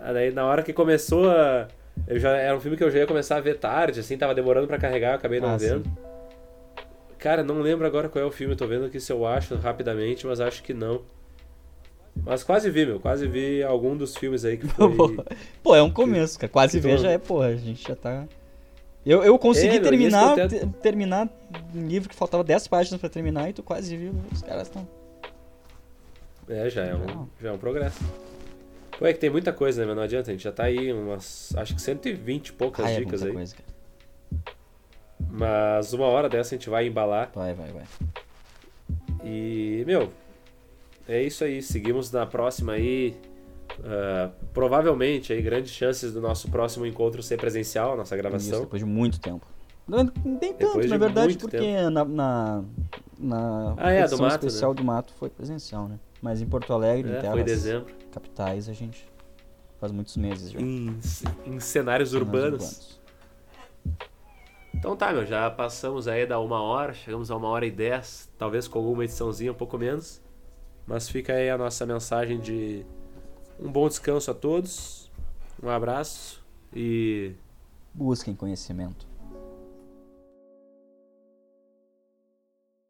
Aí na hora que começou a. Eu já, era um filme que eu já ia começar a ver tarde, assim, tava demorando para carregar, eu acabei não ah, vendo. Sim. Cara, não lembro agora qual é o filme, tô vendo aqui se eu acho rapidamente, mas acho que não. Mas quase vi, meu. Quase vi algum dos filmes aí que foi. Pô, é um começo, cara. Quase ver já é, porra. A gente já tá. Eu, eu consegui é, terminar, terminar um livro que faltava 10 páginas pra terminar e tu quase viu. Os caras estão. É, já é, um, já é um progresso. Pô, é que tem muita coisa, né, mas não adianta, a gente já tá aí umas. Acho que 120 e poucas ah, é dicas aí. Coisa, mas uma hora dessa a gente vai embalar. Vai, vai, vai. E, meu, é isso aí. Seguimos na próxima aí. Uh, provavelmente aí grandes chances do nosso próximo encontro ser presencial, nossa gravação. Isso, depois de muito tempo. Nem tanto, depois na verdade, porque tempo. na, na, na ah, é, do mato, especial né? do Mato foi presencial, né? Mas em Porto Alegre, é, em terras foi dezembro. capitais, a gente faz muitos meses já. Em, em cenários, cenários urbanos. urbanos. Então tá, meu, já passamos aí da uma hora, chegamos a uma hora e dez, talvez com alguma ediçãozinha um pouco menos. Mas fica aí a nossa mensagem de um bom descanso a todos, um abraço e. Busquem conhecimento.